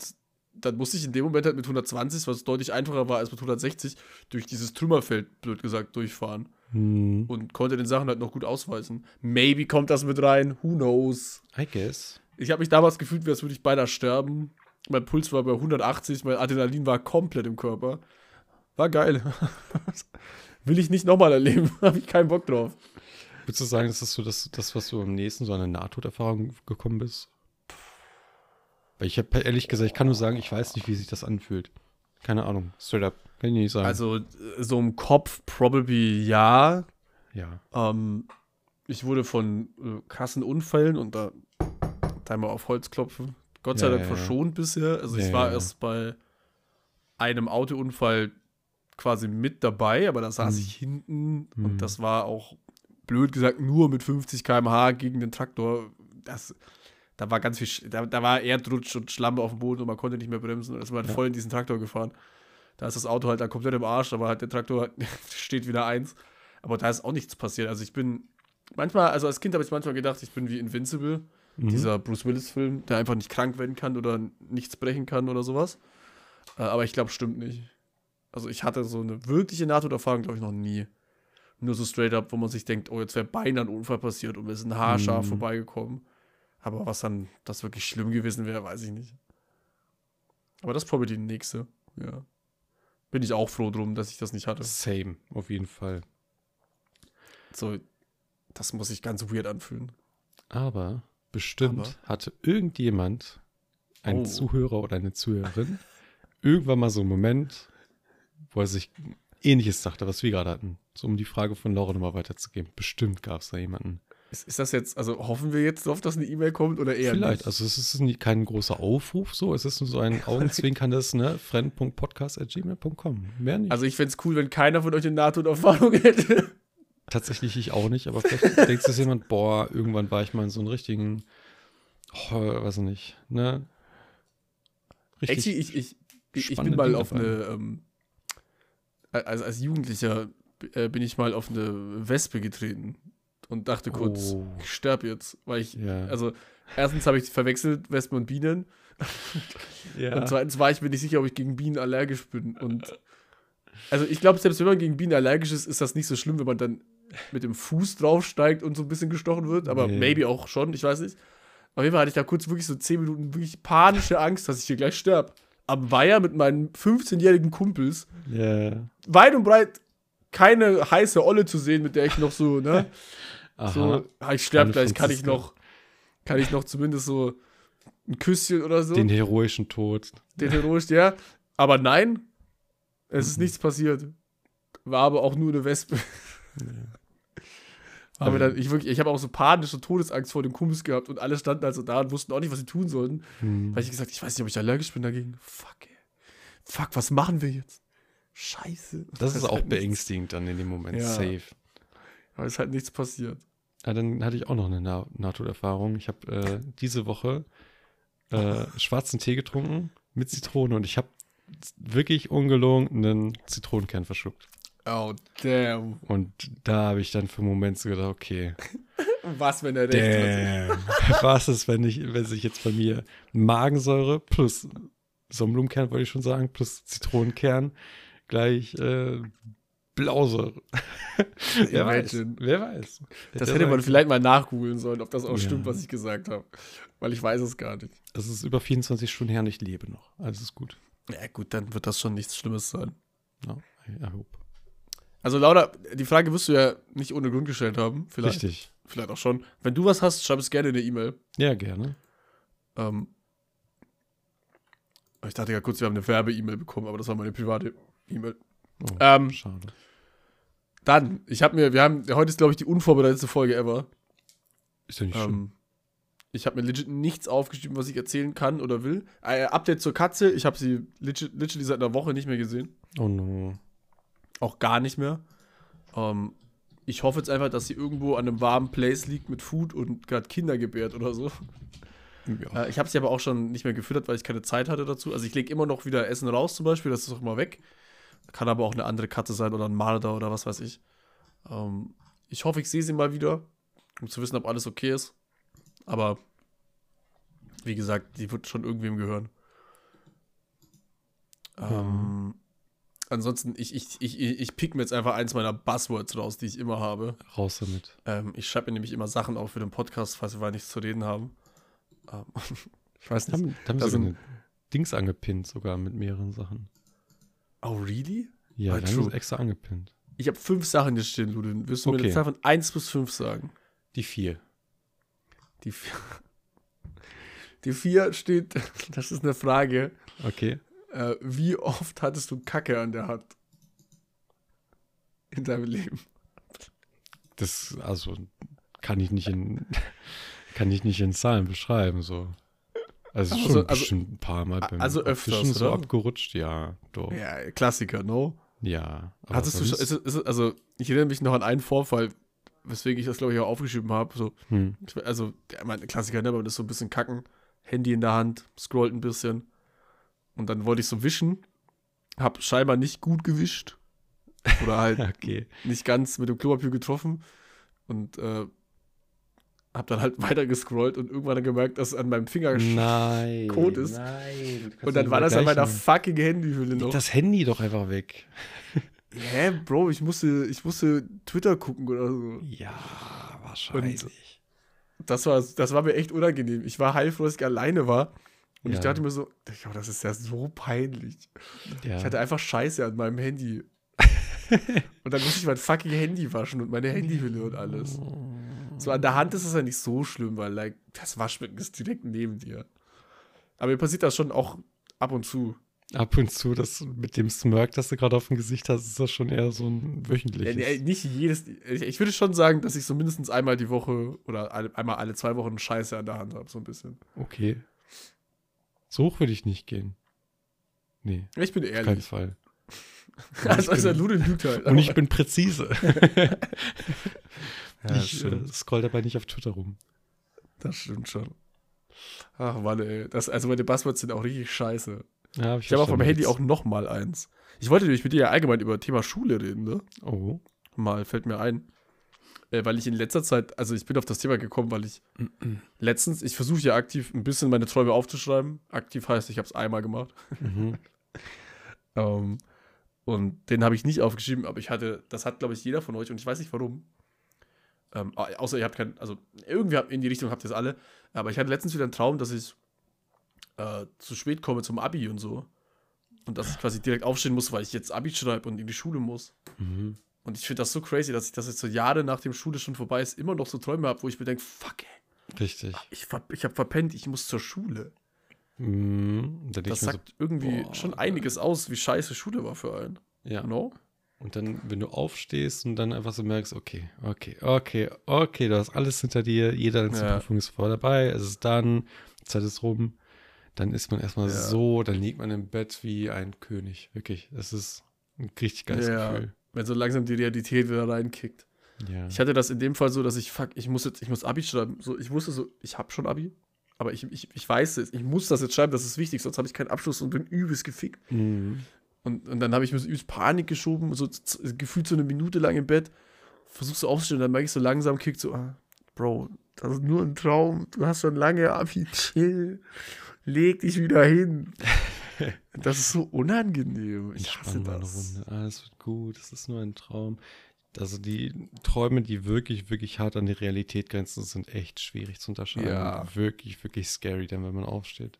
dann musste ich in dem Moment halt mit 120, was deutlich einfacher war als mit 160, durch dieses Trümmerfeld, blöd gesagt, durchfahren. Hm, Und konnte den Sachen halt noch gut ausweisen. Maybe kommt das mit rein, who knows. I guess. Ich habe mich damals gefühlt, wie als würde ich beinahe sterben. Mein Puls war bei 180, mein Adrenalin war komplett im Körper. War geil. <laughs> Will ich nicht nochmal erleben. <laughs> habe ich keinen Bock drauf. Würdest du sagen, das ist so das, das was du am nächsten so an eine Nahtoderfahrung gekommen bist? Weil ich habe ehrlich gesagt, ich kann nur sagen, ich weiß nicht, wie sich das anfühlt. Keine Ahnung. Straight up. Kann ich nicht sagen. Also, so im Kopf probably ja. ja. Ähm, ich wurde von äh, krassen Unfällen und da, da mal auf Holz klopfen. Gott sei Ja, Dank ja, ja. verschont bisher. Also ich Ja, war ja, ja. erst bei einem Autounfall quasi mit dabei, aber da saß Hm. ich hinten Hm. und das war auch blöd gesagt nur mit 50 km/h gegen den Traktor. Das, da war ganz viel, da, da war Erdrutsch und Schlamm auf dem Boden und man konnte nicht mehr bremsen und ist man Ja. voll in diesen Traktor gefahren. Da ist das Auto halt dann komplett im Arsch, aber halt der Traktor <laughs> steht wieder eins. Aber da ist auch nichts passiert. Also ich bin manchmal, also als Kind habe ich manchmal gedacht, ich bin wie Invincible, Mhm. dieser Bruce Willis-Film, der einfach nicht krank werden kann oder nichts brechen kann oder sowas. Äh, aber ich glaube, stimmt nicht. Also ich hatte so eine wirkliche Nahtoderfahrung, glaube ich, noch nie. Nur so straight up, wo man sich denkt, oh, jetzt wäre beinahe ein Unfall passiert und wir sind haarscharf Mhm. vorbeigekommen. Aber was dann das wirklich schlimm gewesen wäre, weiß ich nicht. Aber das ist probably die nächste. Ja. Bin ich auch froh drum, dass ich das nicht hatte. Same, auf jeden Fall. So, das muss sich ganz weird anfühlen. Aber bestimmt Aber? hatte irgendjemand, ein Oh. Zuhörer oder eine Zuhörerin, <laughs> irgendwann mal so einen Moment, wo er sich ähnliches dachte, was wir gerade hatten. So um die Frage von Laura nochmal weiterzugeben. Bestimmt gab es da jemanden. Ist, ist das jetzt, also hoffen wir jetzt drauf, dass eine E-Mail kommt oder eher Vielleicht. nicht? Also es ist nie- kein großer Aufruf so, es ist nur so ein <laughs> augenzwinkerndes, ne? friend.podcast.gmail.com. Mehr nicht. Also ich fände es cool, wenn keiner von euch eine NATO-Erfahrung <laughs> hätte. Tatsächlich ich auch nicht, aber vielleicht <laughs> denkt sich jemand, boah, irgendwann war ich mal in so einem richtigen, oh, weiß ich nicht, ne? Actually, ich, ich, ich, ich bin mal auf dabei. eine, ähm, also als Jugendlicher äh, bin ich mal auf eine Wespe getreten und dachte kurz, Oh. ich sterbe jetzt, weil ich, Ja. also erstens habe ich verwechselt Wespen und Bienen <laughs> ja. und zweitens war ich mir nicht sicher, ob ich gegen Bienen allergisch bin und also ich glaube, selbst wenn man gegen Bienen allergisch ist, ist das nicht so schlimm, wenn man dann mit dem Fuß draufsteigt und so ein bisschen gestochen wird, aber Nee. maybe auch schon, ich weiß nicht. Auf jeden Fall hatte ich da kurz wirklich so 10 Minuten wirklich panische Angst, dass ich hier gleich sterbe. Am Weiher mit meinen 15-jährigen Kumpels, ja. weit und breit keine heiße Olle zu sehen, mit der ich noch so, ne, <laughs> Aha. so, ah, ich sterbe gleich, kann ich noch, kann ich noch zumindest so ein Küsschen oder so, Den heroischen Tod. den heroisch, ja. Aber nein, es Mhm. ist nichts passiert. War aber auch nur eine Wespe. Aber dann, ich wirklich, ich habe auch so panische Todesangst vor den Kumpels gehabt und alle standen also da und wussten auch nicht, was sie tun sollten. Hm. Weil ich gesagt, ich weiß nicht, ob ich allergisch bin dagegen. Fuck, ey. Fuck, was machen wir jetzt? Scheiße. Das ist auch halt beängstigend dann in dem Moment. Ja. Safe. Aber es ist halt nichts passiert. Ah, dann hatte ich auch noch eine Na Nahtoderfahrung. Ich habe äh, diese Woche äh, schwarzen Tee getrunken mit Zitrone und ich habe wirklich ungelogen einen Zitronenkern verschluckt. Oh, damn. Und da habe ich dann für einen Moment so gedacht, okay, <laughs> Was, wenn er recht hat? <laughs> was ist, wenn, ich, wenn sich jetzt bei mir Magensäure plus Sonnenblumenkern, wollte ich schon sagen, plus Zitronenkern gleich äh, Blausäure. <laughs> wer weiß, wer weiß. Das Wer hätte man vielleicht mal nachgoogeln sollen, ob das auch Ja. stimmt, was ich gesagt habe. Weil ich weiß es gar nicht. Es ist über 24 Stunden her und ich lebe noch. Alles ist gut. Ja, gut, dann wird das schon nichts Schlimmes sein. No, I hope. Also, Laura, die Frage wirst du ja nicht ohne Grund gestellt haben. Vielleicht, Richtig. vielleicht auch schon. Wenn du was hast, schreib es gerne in eine E-Mail. Ja, gerne. Ähm, ich dachte ja kurz, wir haben eine Werbe-E-Mail bekommen, aber das war meine private E-Mail. Oh, Ähm, schade. Dann, ich habe mir, wir haben, heute ist, glaube ich, die unvorbereitete Folge ever. Ist ja nicht schlimm. Ähm, ich habe mir legit nichts aufgeschrieben, was ich erzählen kann oder will. Äh, Update zur Katze, ich habe sie legit, literally seit einer Woche nicht mehr gesehen. Oh no. Auch gar nicht mehr. Ähm, ich hoffe jetzt einfach, dass sie irgendwo an einem warmen Place liegt mit Food und gerade Kinder gebärt oder so. Ja. Äh, ich habe sie aber auch schon nicht mehr gefüttert, weil ich keine Zeit hatte dazu. Also ich lege immer noch wieder Essen raus zum Beispiel, das ist auch immer weg. Kann aber auch eine andere Katze sein oder ein Marder oder was weiß ich. Ähm, ich hoffe, ich sehe sie mal wieder, um zu wissen, ob alles okay ist. Aber wie gesagt, die wird schon irgendwem gehören. Ähm, ansonsten, ich, ich, ich, ich pick mir jetzt einfach eins meiner Buzzwords raus, die ich immer habe. Raus damit. Ähm, ich schreibe mir nämlich immer Sachen auf für den Podcast, falls wir nichts zu reden haben. Ähm, <laughs> ich weiß Da haben, nicht. da haben da sind- Dings angepinnt, sogar mit mehreren Sachen. Oh, really? Ja, haben true. extra angepinnt. Ich habe fünf Sachen hier stehen, Ludin. Wirst du mir Okay. eine Zahl von 1 bis 5 sagen? Die vier. Die vier, <laughs> die vier steht, <laughs> das ist eine Frage. Okay. Äh, wie oft hattest du Kacke an der Hand? In deinem Leben. Das, also, kann ich nicht in, <laughs> kann ich nicht in Zahlen beschreiben, so. Also, Also- schon also- bestimmt ein paar Mal beim also öfters, Abwischen so oder? abgerutscht, ja, doch. Ja. Ja, Klassiker, no? aber Hattest du schon, es- also ich erinnere mich noch an einen Vorfall, weswegen ich das glaube ich auch aufgeschrieben habe. So, hm. also, ja, mein Klassiker, ne, aber das ist so ein bisschen kacken, Handy in der Hand, scrollt ein bisschen. Und dann wollte ich so wischen, hab scheinbar nicht gut gewischt. Oder halt <laughs> Okay. nicht ganz mit dem Klopapier getroffen. Und äh, hab dann halt <laughs> weiter gescrollt und irgendwann dann gemerkt, dass an meinem Finger Nein. Code ist. Nein. Und dann war das an meiner fucking Handyhülle noch. Das Handy doch einfach weg. Hä, Bro, ich musste, ich musste Twitter gucken oder so. Ja, wahrscheinlich. Das war, das war mir echt unangenehm. Ich war heilfroh, dass ich alleine war. Und ich Ja. dachte mir so, ja, das ist ja so peinlich. ja. Ich hatte einfach Scheiße an meinem Handy. <laughs> und dann musste ich mein fucking Handy waschen und meine Handyhülle und alles. So an der Hand ist es ja nicht so schlimm, weil like, das Waschbecken ist direkt neben dir. Aber mir passiert das schon auch ab und zu. Ab und zu, das mit dem Smirk, das du gerade auf dem Gesicht hast, ist das schon eher so ein Ja, wöchentliches. nee, nicht jedes. Ich ich würde schon sagen, dass ich so mindestens einmal die Woche oder einmal alle zwei Wochen Scheiße an der Hand habe, so ein bisschen. Okay. So hoch würde ich nicht gehen. Nee, Ich bin auf keinen ehrlich. Fall. <laughs> Also, also Ludwig lügt halt. Und ich bin präzise. <laughs> Ja, ich äh, scroll dabei nicht auf Twitter rum. Das stimmt schon. Ach Mann, ey. Das, also meine Buzzwords sind auch richtig scheiße. Ja, hab Ich habe auf meinem Handy auch noch mal eins. Ich wollte nämlich mit dir ja allgemein über Thema Schule reden, ne? Oh. Mal fällt mir ein. Äh, weil ich in letzter Zeit, also ich bin auf das Thema gekommen, weil ich letztens, ich versuche ja aktiv ein bisschen meine Träume aufzuschreiben. Aktiv heißt, ich habe es einmal gemacht. Mhm. <laughs> Ähm, und den habe ich nicht aufgeschrieben, aber ich hatte, das hat, glaube ich, jeder von euch und ich weiß nicht warum. Ähm, au- außer ihr habt keinen, also irgendwie habt- in die Richtung habt ihr es alle. Aber ich hatte letztens wieder einen Traum, dass ich äh, zu spät komme zum Abi und so. Und dass ich quasi direkt aufstehen muss, weil ich jetzt Abi schreibe und in die Schule muss. Mhm. Und ich finde das so crazy, dass ich das jetzt so Jahre nachdem Schule schon vorbei ist, immer noch so Träume habe, wo ich mir denke, fuck, ey, Richtig. ich, ver ich habe verpennt, ich muss zur Schule. Mhm. Da Das ich sagt irgendwie boah, schon einiges aus, wie scheiße Schule war für einen. so, ja. No? Und dann, wenn du aufstehst und dann einfach so merkst, okay, okay, okay, okay, du hast alles hinter dir, jede einzelne Ja. Prüfung ist voll dabei, es ist dann, Zeit ist rum, dann ist man erstmal Ja. so, dann liegt man im Bett wie ein König, wirklich. Es ist ein richtig geiles Ja. Gefühl. Wenn so langsam die Realität wieder reinkickt. Ja. Ich hatte das in dem Fall so, dass ich, fuck, ich muss jetzt, ich muss Abi schreiben. So, ich wusste so, ich habe schon Abi, aber ich, ich, ich weiß es, ich muss das jetzt schreiben, das ist wichtig, sonst habe ich keinen Abschluss und bin übelst gefickt. Mhm. Und, und dann habe ich mir so übelst Panik geschoben, so gefühlt so eine Minute lang im Bett, versuchst so aufzustehen, dann merke ich so langsam, kickt so, ah, Bro, das ist nur ein Traum, du hast schon lange Abi, chill, leg dich wieder hin. <laughs> Das ist so unangenehm. Ich hasse Entspann das. Runde. Alles wird gut, es ist nur ein Traum. Also die Träume, die wirklich, wirklich hart an die Realität grenzen, sind echt schwierig zu unterscheiden. Ja. Wirklich, wirklich scary, dann wenn man aufsteht.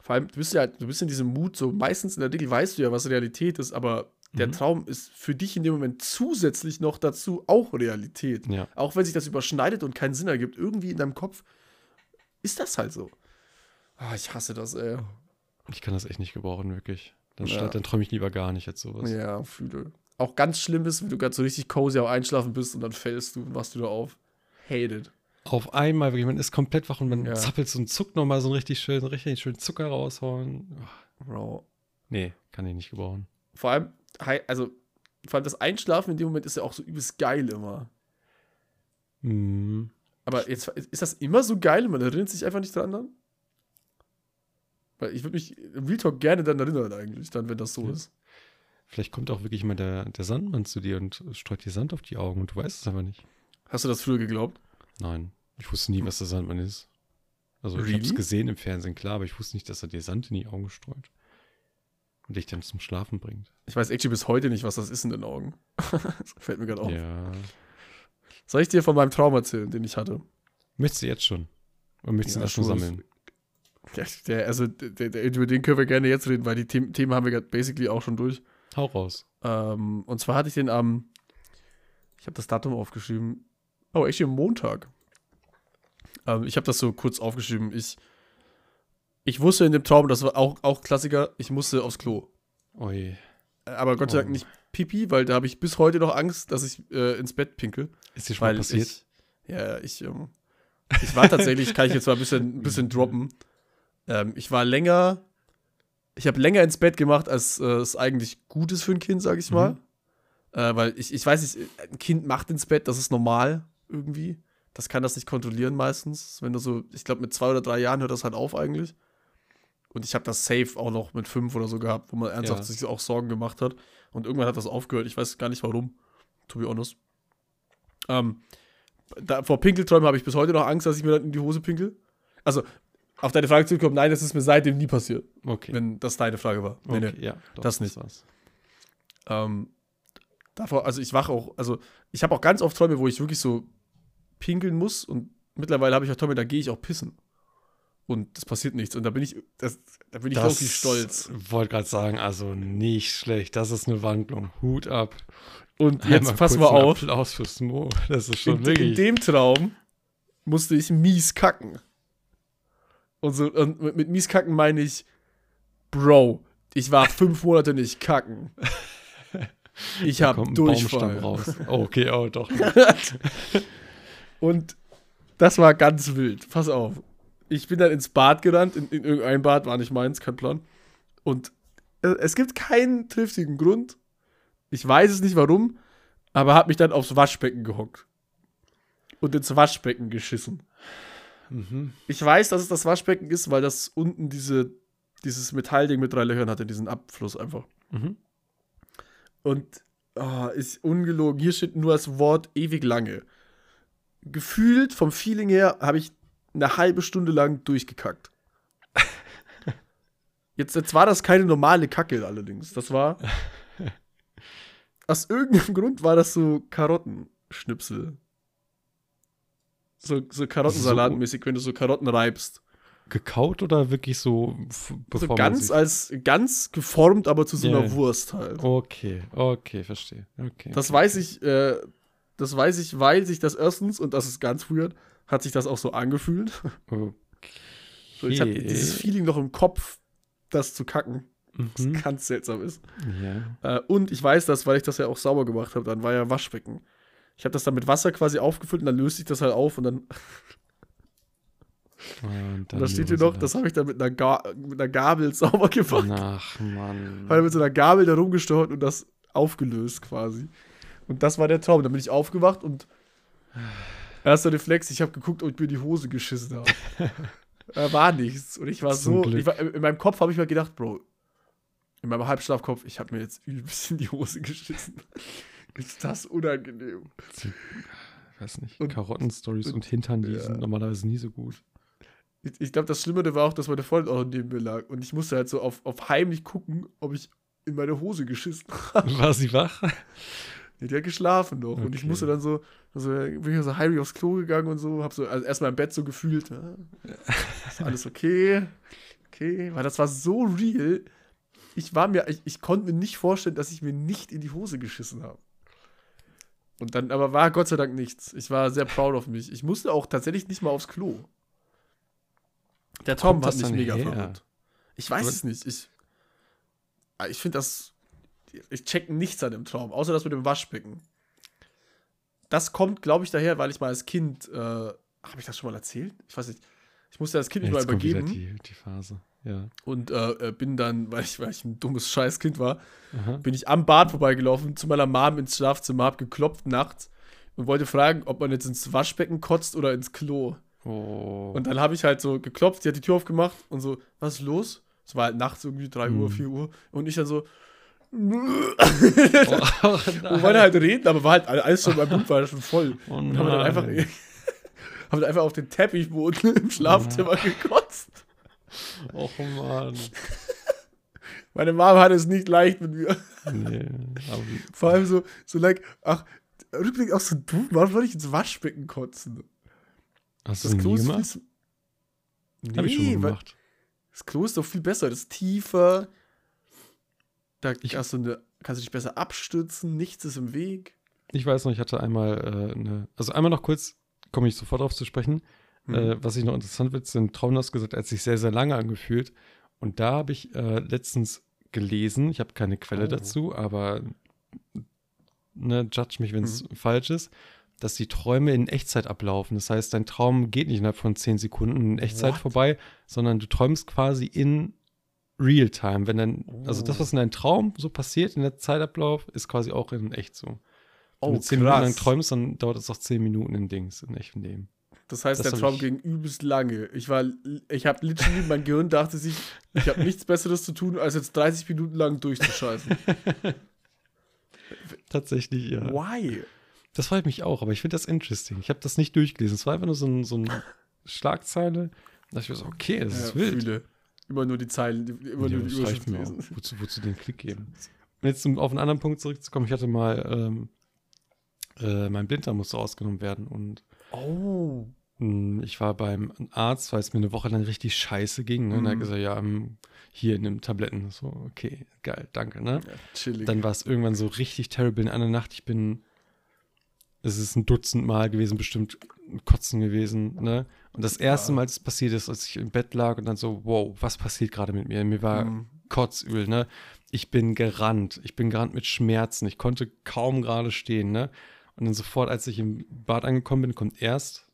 Vor allem, du bist ja, du bist in diesem Mut, so meistens in der Regel weißt du ja, was Realität ist, aber der Mhm. Traum ist für dich in dem Moment zusätzlich noch dazu auch Realität. Ja. Auch wenn sich das überschneidet und keinen Sinn ergibt, irgendwie in deinem Kopf ist das halt so. Ah, ich hasse das, ey. Ich kann das echt nicht gebrauchen, wirklich. Dann, Ja. statt, dann träume ich lieber gar nicht jetzt sowas. Ja, fühle. Auch ganz schlimm ist, wenn du ganz so richtig cozy am Einschlafen bist und dann fällst du und wachst wieder auf. Hate it. Auf einmal, wirklich, man ist komplett wach und man Ja. zappelt so und zuckt nochmal so einen richtig schön, so einen richtig schönen Zucker raushauen. Bro. nee, kann ich nicht gebrauchen. Vor allem, also, vor allem das Einschlafen in dem Moment ist ja auch so übelst geil immer. Mhm. Aber jetzt ist das immer so geil, man erinnert sich einfach nicht dran dann? Weil ich würde mich im Real Talk gerne dann erinnern, eigentlich, dann, wenn das so Ja. ist. Vielleicht kommt auch wirklich mal der, der Sandmann zu dir und streut dir Sand auf die Augen und du weißt es einfach nicht. Hast du das früher geglaubt? Nein, ich wusste nie, was der Sandmann ist. Also ich habe Really? es gesehen im Fernsehen, klar, aber ich wusste nicht, dass er dir Sand in die Augen streut. Und dich dann zum Schlafen bringt. Ich weiß actually bis heute nicht, was das ist in den Augen. <laughs> das fällt mir gerade auf. Ja. Soll ich dir von meinem Traum erzählen, den ich hatte? Möchtest du jetzt schon? Oder möchtest du Ja, das schon schon. sammeln? Ja, der, also, der, der, über den können wir gerne jetzt reden, weil die Themen, Themen haben wir gerade basically auch schon durch. Hau raus. Ähm, und zwar hatte ich den am, ich habe das Datum aufgeschrieben, oh, echt am Montag. Ähm, ich habe das so kurz aufgeschrieben. Ich, ich wusste in dem Traum, das war auch, auch Klassiker, ich musste aufs Klo. Ui. Äh, Aber Gott sei Dank Oh. nicht Pipi, weil da habe ich bis heute noch Angst, dass ich äh, ins Bett pinkel. Ist dir schon mal passiert? ich, ja, ich, ähm, ich war tatsächlich, kann ich jetzt mal ein bisschen, ein bisschen droppen. Ähm, ich war länger, ich habe länger ins Bett gemacht, als äh, es eigentlich gut ist für ein Kind, sage ich mal. Mhm. Äh, weil ich, ich weiß nicht, ein Kind macht ins Bett, das ist normal irgendwie. Das kann das nicht kontrollieren meistens. Wenn du so, ich glaube, mit zwei oder drei Jahren hört das halt auf eigentlich. Und ich habe das safe auch noch mit fünf oder so gehabt, wo man ernsthaft Ja. sich auch Sorgen gemacht hat. Und irgendwann hat das aufgehört. Ich weiß gar nicht warum, to be honest. Ähm, da, vor Pinkelträumen habe ich bis heute noch Angst, dass ich mir dann in die Hose pinkel. Also, auf deine Frage zurückkommen, nein, das ist mir seitdem nie passiert, Okay. wenn das deine Frage war. Nee, okay. nee. Ja, doch, das nicht. war's. Ähm, davor, also ich wache auch, also ich habe auch ganz oft Träume, wo ich wirklich so pinkeln muss und mittlerweile habe ich auch Träume, da gehe ich auch pissen. Und das passiert nichts. Und da bin ich, das, da bin ich Das wirklich stolz. Wollte gerade sagen, also nicht schlecht. Das ist eine Wandlung. Hut ab. Und jetzt Einmal pass mal auf. Applaus für Smo. Das ist schon In, in wirklich. dem Traum musste ich mies kacken. Und, so, und mit, mit mies kacken meine ich, Bro, ich war <laughs> fünf Monate nicht kacken. Ich habe Durchfall. Raus. Oh, okay, oh doch. <laughs> Und das war ganz wild. Pass auf. Ich bin dann ins Bad gerannt, in, in irgendein Bad, war nicht meins, kein Plan. Und äh, es gibt keinen triftigen Grund. Ich weiß es nicht warum, aber habe mich dann aufs Waschbecken gehockt. Und ins Waschbecken geschissen. Mhm. Ich weiß, dass es das Waschbecken ist, weil das unten diese, dieses Metallding mit drei Löchern hatte, diesen Abfluss einfach. Mhm. Und oh, ist ungelogen. Hier steht nur das Wort ewig lange. Gefühlt vom Feeling her habe ich eine halbe Stunde lang durchgekackt. <laughs> Jetzt, jetzt war das keine normale Kacke allerdings. Das war. <laughs> Aus irgendeinem Grund war das so Karottenschnipsel. So, so Karottensalatmäßig, wenn du so Karotten reibst. Gekaut oder wirklich so, So ganz als ganz geformt, aber zu so Ja, einer. Wurst halt. Okay, okay, verstehe. Okay. Das weiß ich, äh, das weiß ich, weil sich das erstens, und das ist ganz weird, hat sich das auch so angefühlt. Okay. So, ich habe dieses Feeling noch im Kopf, das zu kacken, was Mhm. ganz seltsam ist. Ja. Äh, und ich weiß das, weil ich das ja auch sauber gemacht habe. Dann war ja Waschbecken. Ich habe das dann mit Wasser quasi aufgefüllt und dann löst sich das halt auf und dann, Und und da steht hier noch, das habe ich dann mit einer, Ga mit einer Gabel <laughs> sauber gemacht. Ach, Mann. Habe mit so einer Gabel da rumgesteuert und das aufgelöst quasi. Und das war der Traum. Dann bin ich aufgewacht und erster Reflex, ich habe geguckt, ob ich mir die Hose geschissen habe. <laughs> da war nichts. Und ich war Zum so, ich war, in meinem Kopf habe ich mir gedacht, Bro, in meinem Halbschlafkopf, ich habe mir jetzt übelst in die Hose geschissen. Ist das unangenehm? Ich weiß nicht. Karottenstories und, und- Hintern, die ja. sind normalerweise nie so gut. Ich, ich glaube, das Schlimme war auch, dass meine Freundin auch neben mir lag. Und ich musste halt so auf, auf heimlich gucken, ob ich in meine Hose geschissen <laughs> habe. War sie wach? Die hat geschlafen noch. Und ich Okay. musste dann so, also bin ich so heimlich aufs Klo gegangen und so, hab so also erstmal im Bett so gefühlt, ja, ist alles okay, okay, weil das war so real. Ich war mir, ich, ich konnte mir nicht vorstellen, dass ich mir nicht in die Hose geschissen habe. Und dann, aber war Gott sei Dank nichts. Ich war sehr proud of mich. Ich musste auch tatsächlich nicht mal aufs Klo. Der Tom hat mich dann mega her? verwirrt. Ich weiß Aber- es nicht. Ich, Ah, ich finde das, ich check nichts an dem Traum, außer das mit dem Waschbecken. Das kommt, glaube ich, daher, weil ich mal als Kind, äh, habe ich das schon mal erzählt? Ich weiß nicht. Ich musste als Kind mich mal übergeben die, die Phase. Ja. und äh, äh, bin dann, weil ich, weil ich ein dummes Scheißkind war, Aha. bin ich am Bad vorbeigelaufen, zu meiner Mom ins Schlafzimmer, hab geklopft nachts und wollte fragen, ob man jetzt ins Waschbecken kotzt oder ins Klo. Oh. Und dann habe ich halt so geklopft, die hat die Tür aufgemacht und so, was ist los? Es war halt nachts irgendwie 3 Uhr, Hm. 4 Uhr und ich dann so, oh, <laughs> und wollte halt reden, aber war halt alles schon, mein Mund war schon voll. oh Und haben dann einfach, <laughs> haben dann einfach auf den Teppichboden im Schlafzimmer gekotzt. Oh Mann. <laughs> Meine Mom hat es nicht leicht mit mir. Nee, <laughs> Vor allem so, so like, ach, Rückblick auch so dumm, warum soll ich ins Waschbecken kotzen? hast du Das das Klo nie ist gemacht? zu- Hab ich schon Nee, gemacht. Das Klo ist doch viel besser, das ist tiefer. Da Ich- hast du eine, kannst du dich besser abstützen, nichts ist im Weg. Ich weiß noch, ich hatte einmal äh, eine, also einmal noch kurz, komme ich sofort drauf zu sprechen. Mhm. Äh, was ich noch interessant wird, sind Traumnass gesagt, er hat sich sehr, sehr lange angefühlt. Und da habe ich äh, letztens gelesen, ich habe keine Quelle Oh. dazu, aber ne, judge mich, wenn es Mhm. falsch ist, dass die Träume in Echtzeit ablaufen. Das heißt, dein Traum geht nicht innerhalb von 10 Sekunden in Echtzeit What? vorbei, sondern du träumst quasi in Real-Time. Wenn dann, also das, Oh. was in deinem Traum so passiert, in der Zeitablauf, ist quasi auch in echt so. Wenn Oh, du 10 Minuten lang träumst, dann dauert es auch 10 Minuten in Dings, in echtem Leben. Das heißt, Das der Traum ich- ging übelst lange. Ich war, ich habe literally, mein Gehirn dachte sich, ich habe nichts Besseres zu tun, als jetzt 30 Minuten lang durchzuscheißen. <laughs> Tatsächlich, ja. Why? Das freut mich auch, aber ich finde das interesting. Ich habe das nicht durchgelesen. Es war einfach nur so ein, so ein Schlagzeile. Da dachte ich mir so, okay, das ist Ja, wild. Fühle. Immer nur die Zeilen, immer Ja, nur die das reicht Überschrift mir auch. lesen. Wozu, wozu den Klick geben? Und jetzt um auf einen anderen Punkt zurückzukommen, ich hatte mal, ähm, äh, mein Blinddarm musste ausgenommen werden und Oh. Mh, ich war beim Arzt, weil es mir eine Woche lang richtig scheiße ging. Ne? Und er hat Mhm. gesagt, ja, ähm, hier, nimm Tabletten. So, okay, geil, danke, ne? Ja, chillig. Dann war es irgendwann so richtig terrible in einer Nacht. Ich bin, es ist ein Dutzend Mal gewesen, bestimmt Kotzen gewesen, ne? Und das erste Ja. Mal, als es passiert ist, als ich im Bett lag und dann so, wow, was passiert gerade mit mir? Mir war Mhm. kotzübel, ne? Ich bin gerannt. Ich bin gerannt mit Schmerzen. Ich konnte kaum gerade stehen, ne? Und dann sofort, als ich im Bad angekommen bin, kommt erst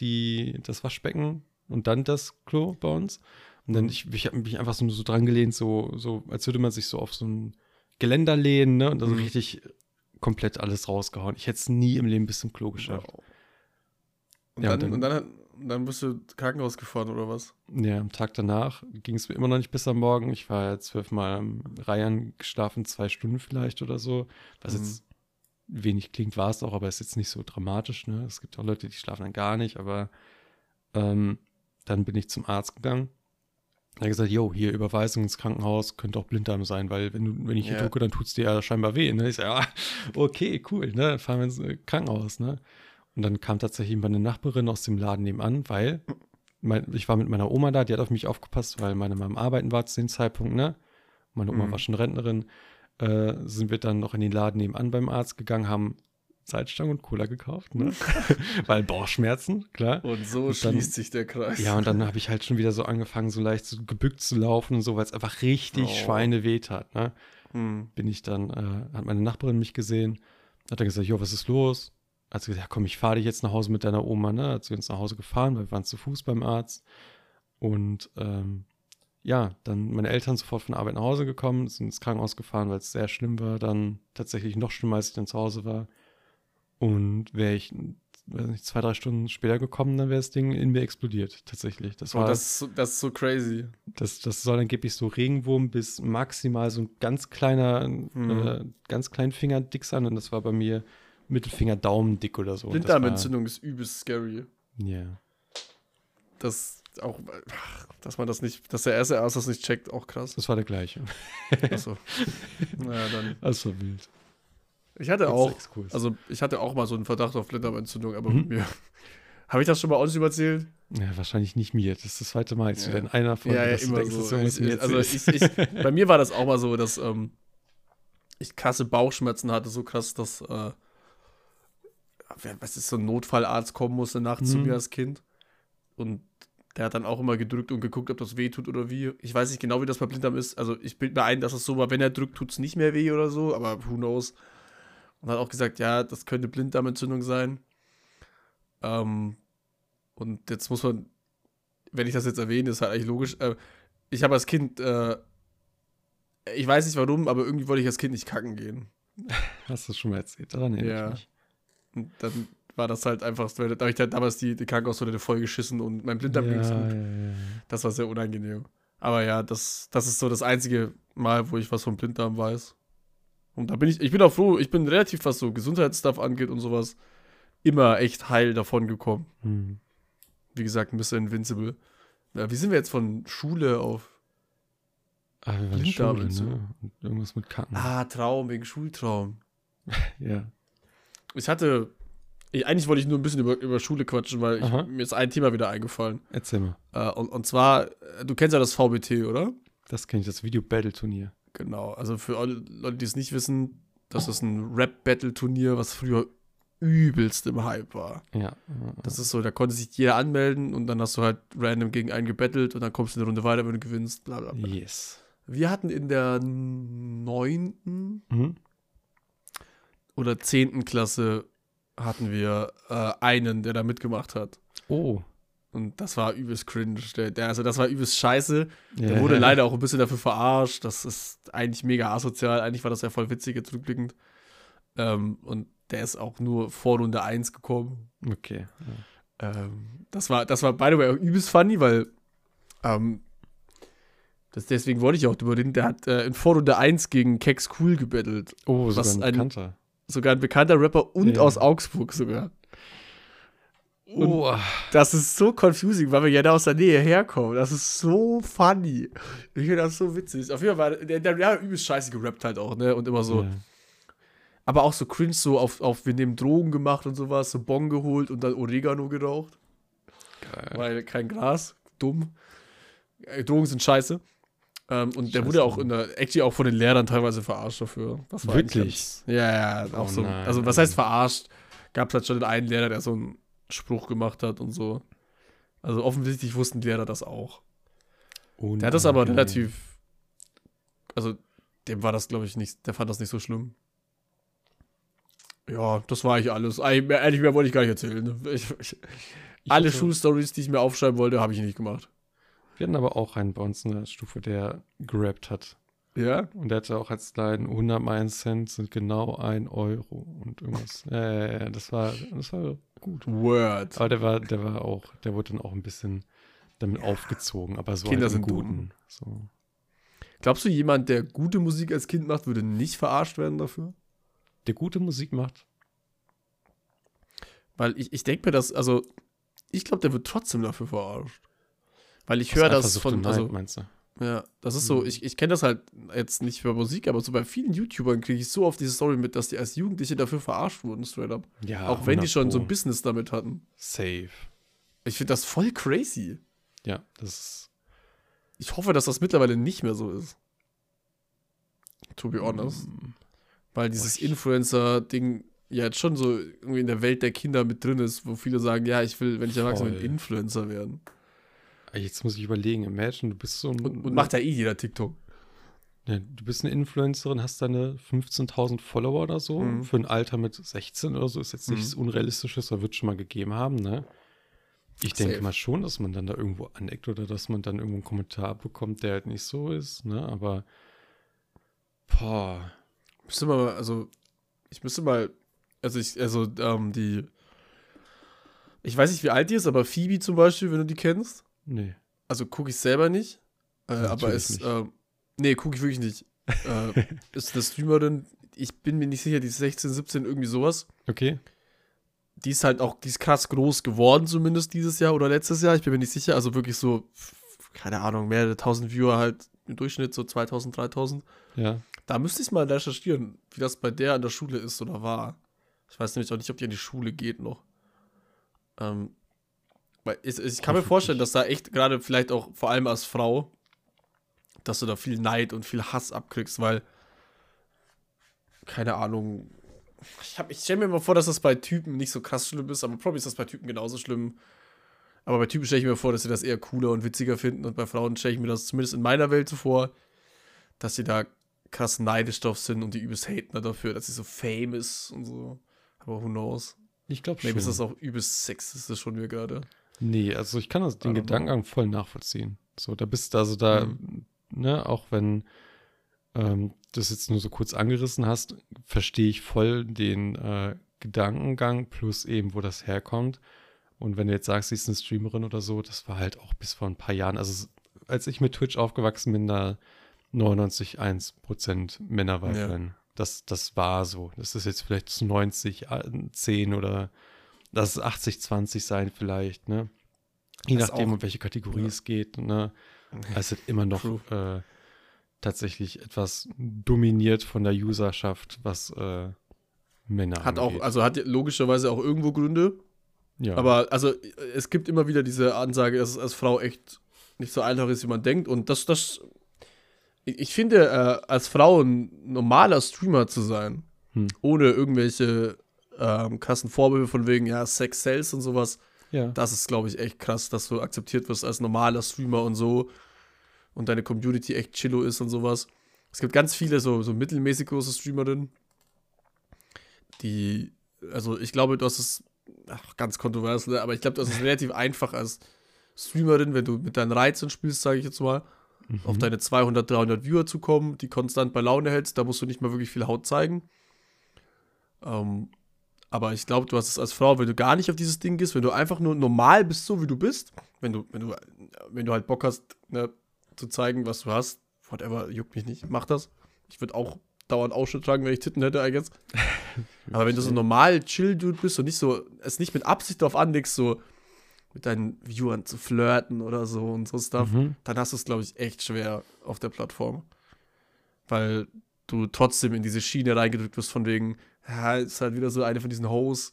die, das Waschbecken und dann das Klo bei uns. Und dann, ich, ich habe mich einfach so, so dran gelehnt, so, so, als würde man sich so auf so ein Geländer lehnen, ne? Und dann so Mhm. richtig komplett alles rausgehauen. Ich hätte es nie im Leben bis zum Klo geschafft. Wow. Und, Ja, dann, und und, dann, dann bist du Krankenhaus gefahren oder was? Ja, am Tag danach ging es mir immer noch nicht bis am Morgen. Ich war ja zwölfmal am Reihen geschlafen, zwei Stunden vielleicht oder so. Was Mhm. jetzt wenig klingt, war es auch, aber ist jetzt nicht so dramatisch. Ne? Es gibt auch Leute, die schlafen dann gar nicht, aber ähm, dann bin ich zum Arzt gegangen. Er hat gesagt, jo, hier Überweisung ins Krankenhaus, könnte auch Blinddarm sein, weil wenn, du, wenn ich hier Ja. drücke, dann tut es dir ja scheinbar weh. Ne? Ich sage, ja, okay, cool, ne? dann fahren wir ins äh, Krankenhaus. Ne? Und dann kam tatsächlich meine Nachbarin aus dem Laden nebenan, weil mein, ich war mit meiner Oma da, die hat auf mich aufgepasst, weil meine Mama am Arbeiten war zu dem Zeitpunkt, ne? Meine Oma Mhm. war schon Rentnerin. Äh, sind wir dann noch in den Laden nebenan beim Arzt gegangen, haben Salzstangen und Cola gekauft, ne? <laughs> weil Bauchschmerzen, klar. Und so Und dann- schließt sich der Kreis. Ja, und dann habe ich halt schon wieder so angefangen, so leicht so gebückt zu laufen und so, weil es einfach richtig Oh. Schweine weht hat, ne? Hm. bin ich dann, äh, hat meine Nachbarin mich gesehen, hat dann gesagt, jo, was ist los? Hat sie gesagt, ja komm, ich fahre dich jetzt nach Hause mit deiner Oma, ne? Hat sie uns nach Hause gefahren, weil wir waren zu Fuß beim Arzt. Und ähm, ja, dann meine Eltern sofort von der Arbeit nach Hause gekommen, sind ins Krankenhaus gefahren, weil es sehr schlimm war. Dann tatsächlich noch schlimmer, als ich dann zu Hause war. Und wäre ich, weiß nicht, zwei, drei Stunden später gekommen, dann wäre das Ding in mir explodiert, tatsächlich. Das Oh, war das, ist so, das ist so crazy. das, das soll angeblich so Regenwurm bis maximal so ein ganz kleiner, Mhm. äh, ganz kleinen Finger dick sein und das war bei mir Mittelfinger Daumen dick oder so. Das Blinddarmentzündung ist übelst scary. Ja. Das auch, dass man das nicht, dass der erste Arzt das nicht checkt, auch krass. Das war der gleiche. Achso. naja, dann. Das war wild. Ich hatte auch, also ich hatte auch mal so einen Verdacht auf Blinddarmentzündung, aber Mhm. mir. <laughs> Habe ich das schon mal uns erzählt? ja, wahrscheinlich nicht mir. Das ist das zweite Mal jetzt Ja. wieder in einer Folge. ja, ja, immer denkst, so. Ich, mir also ich, ich, <laughs> bei mir war das auch mal so, dass ähm, ich krasse Bauchschmerzen hatte, so krass, dass äh, was ist so ein Notfallarzt kommen musste nachts zu Mhm. mir als Kind. Und der hat dann auch immer gedrückt und geguckt, ob das weh tut oder wie. Ich weiß nicht genau, wie das bei Blinddarm ist. Also ich bilde mir ein, dass es so war, wenn er drückt, tut es nicht mehr weh oder so, aber who knows. Und hat auch gesagt, ja, das könnte Blinddarmentzündung sein. Ähm, und jetzt muss man, wenn ich das jetzt erwähne, ist halt eigentlich logisch. Äh, ich habe als Kind, äh, ich weiß nicht warum, aber irgendwie wollte ich als Kind nicht kacken gehen. <laughs> Hast du schon mal erzählt? Daran erinnere Ja. ich mich. Und dann war das halt einfach, da habe ich halt damals die, die Krankenhaustoilette voll geschissen und mein Blinddarm ja, ging's ja, gut. ja, ja. Das war sehr unangenehm. Aber ja, das, das ist so das einzige Mal, wo ich was vom Blinddarm weiß. Und da bin ich, ich bin auch froh, ich bin relativ, was so Gesundheitsstuff angeht und sowas, immer echt heil davon gekommen. Hm. Wie gesagt, Mr. Invincible. Ja, wie sind wir jetzt von Schule auf Ah, wir waren Blinddarm Schule, so. ne? Und irgendwas mit Kacken. Ah, Traum, wegen Schultraum. <laughs> Ja. Ich hatte. Ich, eigentlich wollte ich nur ein bisschen über, über Schule quatschen, weil ich, mir ist ein Thema wieder eingefallen. Erzähl mal. Äh, und, und zwar, äh, du kennst ja das VBT, oder? Das kenne ich, das Video-Battle-Turnier. Genau. Also für alle Leute, die es nicht wissen, das ist ein Rap-Battle-Turnier, was früher übelst im Hype war. Ja. Das ist so, da konnte sich jeder anmelden und dann hast du halt random gegen einen gebettelt und dann kommst du eine Runde weiter, wenn du gewinnst, bla bla bla. Yes. Wir hatten in der neunten Mhm. oder zehnten Klasse hatten wir äh, einen, der da mitgemacht hat. Oh. Und das war übelst cringe. Der, der, also das war übelst scheiße. Der Ja. wurde leider auch ein bisschen dafür verarscht. Das ist eigentlich mega asozial. Eigentlich war das ja voll witzig jetzt rückblickend. Ähm, und der ist auch nur vor Runde 1 gekommen. Okay. Ja. Ähm, das war, das war by the way auch übelst funny, weil ähm, das, deswegen wollte ich auch drüber reden. Der hat äh, in Vorrunde 1 gegen Kex Cool gebettelt. Oh, Was ein ein- Bekannter. Sogar ein bekannter Rapper und Ja. aus Augsburg sogar. Oh. Das ist so confusing, weil wir ja da aus der Nähe herkommen. Das ist so funny. Ich finde das so witzig. Auf jeden Fall war der, der, der hat übelst scheiße gerappt halt auch, ne? Und immer so. Ja. Aber auch so cringe, so auf, auf wir nehmen Drogen gemacht und sowas, so Bon geholt und dann Oregano geraucht. Geil. Weil kein Gras. Dumm. Äh, Drogen sind scheiße. Ähm, und der wurde auch in der, actually auch von den Lehrern teilweise verarscht dafür. Wirklich? Ja, ja, auch Oh so. nein. Also, was heißt verarscht? Gab es halt schon den einen Lehrer, der so einen Spruch gemacht hat und so. Also, offensichtlich wussten Lehrer das auch. Der hat das aber relativ. Also, dem war das, glaube ich, nicht. Der fand das nicht so schlimm. Ja, das war eigentlich alles. Eigentlich mehr, ehrlich mehr wollte ich gar nicht erzählen. Ich, ich, alle Schulstories, die ich mir aufschreiben wollte, habe ich nicht gemacht. Wir hatten aber auch einen bei uns in der Stufe, der gerappt hat. Ja? Und der hatte auch als Line 100 mal ein Cent sind genau ein Euro und irgendwas. <laughs> Ja, ja, ja, das war, das war gut. Word. Aber der war, der war auch, der wurde dann auch ein bisschen damit aufgezogen, aber so Kinder halt sind. Guten. So. Glaubst du, jemand, der gute Musik als Kind macht, würde nicht verarscht werden dafür? Der gute Musik macht. Weil ich, ich denke mir das, also, ich glaube, der wird trotzdem dafür verarscht. Weil ich höre das von, also, meinst du? ja, das ist so, Mhm. ich, ich kenne das halt jetzt nicht für Musik, aber so bei vielen YouTubern kriege ich so oft diese Story mit, dass die als Jugendliche dafür verarscht wurden, straight up. Ja, Auch wenn die 100 schon so ein Business damit hatten. Safe. Ich finde das voll crazy. Ja, das ist. Ich hoffe, dass das mittlerweile nicht mehr so ist. To be honest. Mm, Weil dieses Influencer-Ding ja jetzt schon so irgendwie in der Welt der Kinder mit drin ist, wo viele sagen, ja, ich will, wenn ich erwachsen bin. Influencer werden. Jetzt muss ich überlegen, imagine, du bist so ein. Und, und macht ja eh jeder TikTok. Ja, du bist eine Influencerin, hast deine 15.000 Follower oder so. Mhm. Für ein Alter mit 16 oder so ist jetzt nichts Mhm. Unrealistisches, aber wird schon mal gegeben haben, ne? Ich denke Safe. mal schon, dass man dann da irgendwo aneckt oder dass man dann irgendwo einen Kommentar bekommt, der halt nicht so ist, ne? Aber, boah, Müsste mal, also, ich müsste mal, also ich, also, ähm, die, ich weiß nicht, wie alt die ist, aber Phoebe zum Beispiel, wenn du die kennst, nee. also gucke ich selber nicht, äh, aber nicht. ähm, nee, gucke ich wirklich nicht. <laughs> äh, ist eine Streamerin, ich bin mir nicht sicher, die ist 16, 17, irgendwie sowas. Okay. die ist halt auch, die ist krass groß geworden, zumindest dieses Jahr oder letztes Jahr. Ich bin mir nicht sicher. Also wirklich so, keine Ahnung, mehrere tausend Viewer halt im Durchschnitt, so 2000, 3000. Ja. Da müsste ich mal recherchieren, wie das bei der an der Schule ist oder war. Ich weiß nämlich auch nicht, ob die an die Schule geht noch. Ähm, ich, ich kann mir vorstellen, dass da echt gerade vielleicht auch, vor allem als Frau, dass du da viel Neid und viel Hass abkriegst, weil, keine Ahnung, ich, hab- ich stelle mir mal vor, dass das bei Typen nicht so krass schlimm ist, aber probably ist das bei Typen genauso schlimm. Aber bei Typen stelle ich mir vor, dass sie das eher cooler und witziger finden und bei Frauen stelle ich mir das zumindest in meiner Welt so vor, dass sie da krass neidisch drauf sind und die übelst haten dafür, dass sie so fame ist und so. Aber who knows? Ich glaube schon. Maybe ist das auch übelst sexistisch schon wieder gerade. Nee, also ich kann das, den know. Gedankengang voll nachvollziehen. So, da bist du also da, Mhm. ne, auch wenn ähm, das jetzt nur so kurz angerissen hast, verstehe ich voll den äh, Gedankengang plus eben, wo das herkommt. Und wenn du jetzt sagst, sie ist eine Streamerin oder so, das war halt auch bis vor ein paar Jahren, also als ich mit Twitch aufgewachsen bin, da 99,1% Männerweiblein. Das, das war so. Das ist jetzt vielleicht zu 90, äh, 10 oder lass es 80, 20 sein vielleicht, ne? Je Das nachdem, auch- um welche Kategorie ja. es geht, ne? <laughs> Es ist immer noch äh, tatsächlich etwas dominiert von der Userschaft, was äh, Männer Hat auch, angeht. also hat logischerweise auch irgendwo Gründe. ja. Aber also es gibt immer wieder diese Ansage, dass es als Frau echt nicht so einfach ist, wie man denkt. Und das, das, ich ich finde, äh, als Frau ein normaler Streamer zu sein, Hm. ohne irgendwelche ähm, krassen Vorwürfe von wegen, ja, Sex Sales und sowas, ja. das ist, glaube ich, echt krass, dass du akzeptiert wirst als normaler Streamer und so und deine Community echt chillo ist und sowas. Es gibt ganz viele so, so mittelmäßig große Streamerinnen, die, also ich glaube, du hast es, ach, ganz kontrovers, ne, aber ich glaube, du hast es relativ einfach als Streamerin, wenn du mit deinen Reizen spielst, sage ich jetzt mal, auf deine 200, 300 Viewer zu kommen, die konstant bei Laune hältst, da musst du nicht mal wirklich viel Haut zeigen. Ähm, aber ich glaube, du hast es als Frau, wenn du gar nicht auf dieses Ding gehst, wenn du einfach nur normal bist, so wie du bist, wenn du, wenn du, wenn du halt Bock hast, ne, zu zeigen, was du hast, whatever, juckt mich nicht, mach das. Ich würde auch dauernd Ausschnitt tragen, wenn ich Titten hätte, I guess. <laughs> Aber wenn du so normal Chill-Dude bist und nicht so, es nicht mit Absicht darauf anlegst, so mit deinen Viewern zu flirten oder so und so Stuff, Mhm. dann hast du es, glaube ich, echt schwer auf der Plattform. Weil du trotzdem in diese Schiene reingedrückt wirst, von wegen, ja, ist halt wieder so eine von diesen Hoes,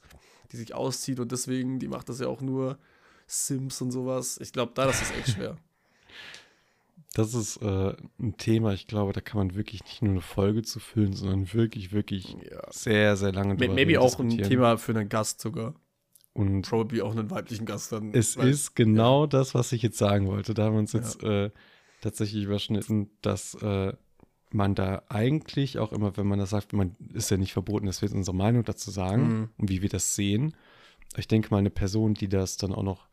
die sich auszieht und deswegen, die macht das ja auch nur Sims und sowas. Ich glaube, da ist es echt schwer. <laughs> Das ist äh, ein Thema, ich glaube, da kann man wirklich nicht nur eine Folge zu füllen, sondern wirklich, wirklich Ja. sehr, sehr lange May- Maybe auch ein. Thema für einen Gast sogar. Und Probably auch einen weiblichen Gast dann. es weil- ist genau das, was ich jetzt sagen wollte. Da haben wir uns jetzt äh, tatsächlich überschnitten, dass äh, man da eigentlich auch immer, wenn man das sagt, man ist ja nicht verboten, dass wir jetzt unsere Meinung dazu sagen Mhm. und wie wir das sehen. Ich denke mal, eine Person, die das dann auch noch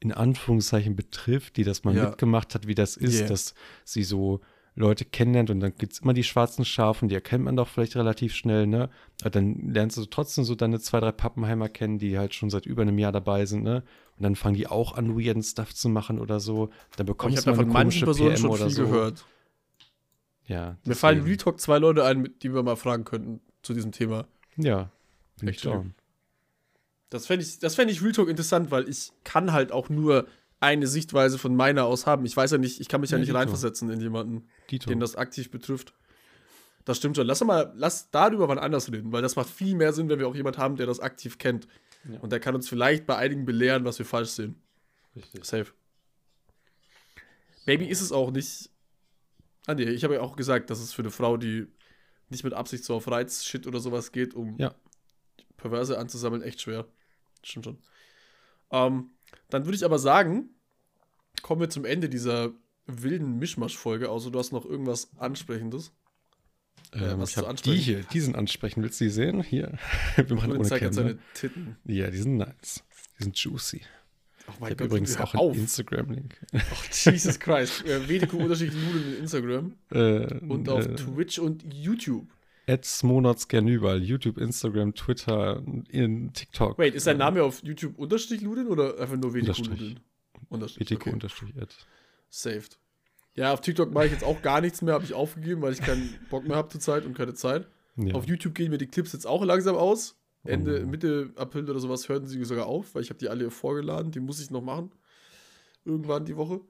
in Anführungszeichen betrifft, die das mal Ja. mitgemacht hat, wie das ist, Yeah. dass sie so Leute kennenlernt und dann gibt es immer die schwarzen Schafe und die erkennt man doch vielleicht relativ schnell, ne? Aber dann lernst du trotzdem so deine zwei, drei Pappenheimer kennen, die halt schon seit über einem Jahr dabei sind, ne? Und dann fangen die auch an, weirden Stuff zu machen oder so. Dann Aber bekommst du mal eine komische Personen PM schon oder viel so. gehört. Ja, Mir fallen deswegen. Retalk zwei Leute ein, die wir mal fragen könnten zu diesem Thema. Ja, bin ich down. Das fände ich, das fänd ich Retalk interessant, weil ich kann halt auch nur eine Sichtweise von meiner aus haben. Ich weiß ja nicht, ich kann mich ja, Ja, nicht Dito. reinversetzen in jemanden, Dito. den das aktiv betrifft. Das stimmt schon. Lass doch mal, lass darüber wann anders reden, weil das macht viel mehr Sinn, wenn wir auch jemanden haben, der das aktiv kennt. Ja. Und der kann uns vielleicht bei einigen belehren, was wir falsch sehen. Richtig. Safe. Baby ist es auch nicht. Ah, nee, ich habe ja auch gesagt, dass es für eine Frau, die nicht mit Absicht so auf Reiz-Shit oder sowas geht, um Ja. Perverse anzusammeln, echt schwer. Stimmt schon. Ähm, dann würde ich aber sagen, kommen wir zum Ende dieser wilden Mischmasch-Folge, außer du hast noch irgendwas Ansprechendes. Ähm, was ich zu habe die hier, die sind ansprechend. Willst du die sehen? Hier. <laughs> Wir machen ohne zeigt jetzt Cam, seine ne? Titten. Ja, die sind nice. Die sind juicy. Oh Ich mein habe Gott, übrigens auch einen. Instagram-Link. Oh, Jesus Christ. Äh, Wedeko unterschiedliche Nudeln in Instagram Äh, und auf äh, Twitch und YouTube. Ads Monats gern überall. YouTube, Instagram, Twitter, in TikTok. Wait, ist dein Name auf YouTube unterstrich Nudeln oder einfach nur Unterstrich. Nudeln? Unterstrich. BTK okay. unterstrich Ad. Saved. Ja, auf TikTok mache ich jetzt auch gar nichts mehr, habe ich aufgegeben, weil ich keinen Bock mehr habe zur Zeit und keine Zeit. Ja. Auf YouTube gehen mir die Clips jetzt auch langsam aus. Ende, Oh. Mitte April oder sowas hörten sie sogar auf, weil ich habe die alle vorgeladen, die muss ich noch machen. Irgendwann die Woche.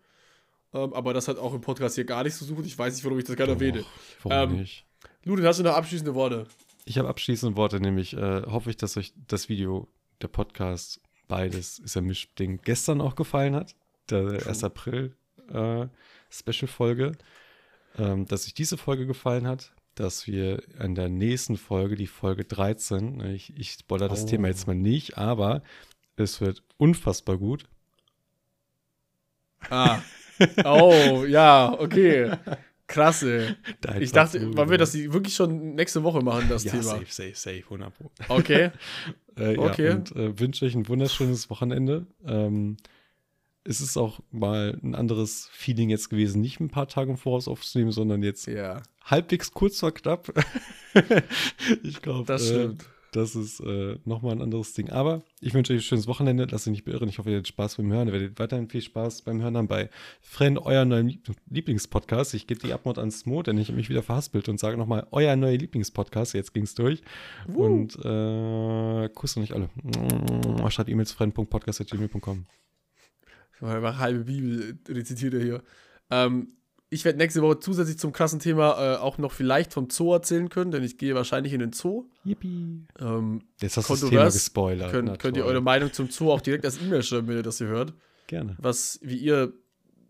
Ähm, aber das hat auch im Podcast hier gar nichts zu suchen. Ich weiß nicht, warum ich das gerade erwähne. Warum Ähm, nicht? Ludwig, hast du noch abschließende Worte? Ich habe abschließende Worte, nämlich äh, hoffe ich, dass euch das Video, der Podcast, beides ist ja Mischding, gestern auch gefallen hat. Der 1. April äh, Special-Folge. Ähm, dass euch diese Folge gefallen hat, dass wir in der nächsten Folge, die Folge 13, äh, ich, ich spoilere das Oh. Thema jetzt mal nicht, aber es wird unfassbar gut. Ah. <laughs> oh, ja, okay. Krasse. Dein Ich dachte, Platz, wollen wir das wirklich schon nächste Woche machen, das ja, Thema? safe, safe, safe, 100 Pro. Okay. <laughs> Äh, Okay. Ja, und äh, wünsche euch ein wunderschönes Wochenende. Ähm, es ist auch mal ein anderes Feeling jetzt gewesen, nicht ein paar Tage im Voraus aufzunehmen, sondern jetzt ja, halbwegs kurz vor knapp. <laughs> ich glaube, das äh, das ist äh, nochmal ein anderes Ding. Aber ich wünsche euch ein schönes Wochenende. Lasst euch nicht beirren. Ich hoffe, ihr hattet Spaß beim Hören. Ihr werdet weiterhin viel Spaß beim Hören haben bei Friend, euer Lieb- Lieblingspodcast. Ich gebe die Abmord ans Mo, denn ich habe mich wieder verhaspelt und sage nochmal, euer neuer Lieblingspodcast. Jetzt ging es durch. Und äh, Kuss an euch alle. Schreibt E-Mails friend.podcast.gmail.com. Einfach halbe Bibel rezitiert er hier. Ähm, ich werde nächste Woche zusätzlich zum krassen Thema äh, auch noch vielleicht vom Zoo erzählen können, denn ich gehe wahrscheinlich in den Zoo. Yippie. Ähm, Jetzt hast du das Thema gespoilert. könnt, könnt ihr eure Meinung zum Zoo auch direkt als E-Mail schreiben, wenn ihr das hier hört. Gerne. Was, wie ihr,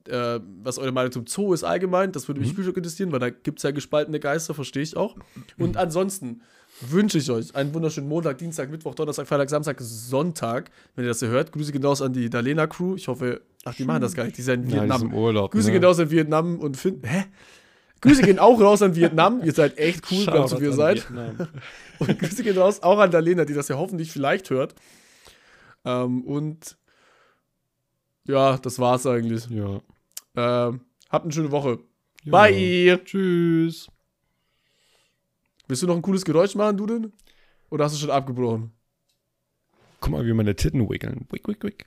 äh, was eure Meinung zum Zoo ist allgemein, das würde mich Mhm. viel interessieren, weil da gibt es ja gespaltene Geister, verstehe ich auch. Und ansonsten wünsche ich euch einen wunderschönen Montag, Dienstag, Mittwoch, Donnerstag, Freitag, Samstag, Sonntag, wenn ihr das hier hört. Grüße gehen raus an die Dalena Crew. Ich hoffe, ach, die machen das gar nicht, die sind in Ja, die Vietnam. sind im Urlaub. Grüße ne? gehen raus an Vietnam und Finn. Hä? Grüße gehen auch raus an Vietnam. Ihr seid echt cool, ganz so wie ihr seid. Vietnam. <laughs> Und Grüße gehen raus auch an Dalena, die das ja hoffentlich vielleicht hört. Ähm, und ja, das war's eigentlich. Ja. Ähm, habt eine schöne Woche. ja. Bye. Tschüss. Willst du noch ein cooles Geräusch machen, du denn? Oder hast du schon abgebrochen? Guck mal, wie meine Titten wickeln. Wick, wick, wick.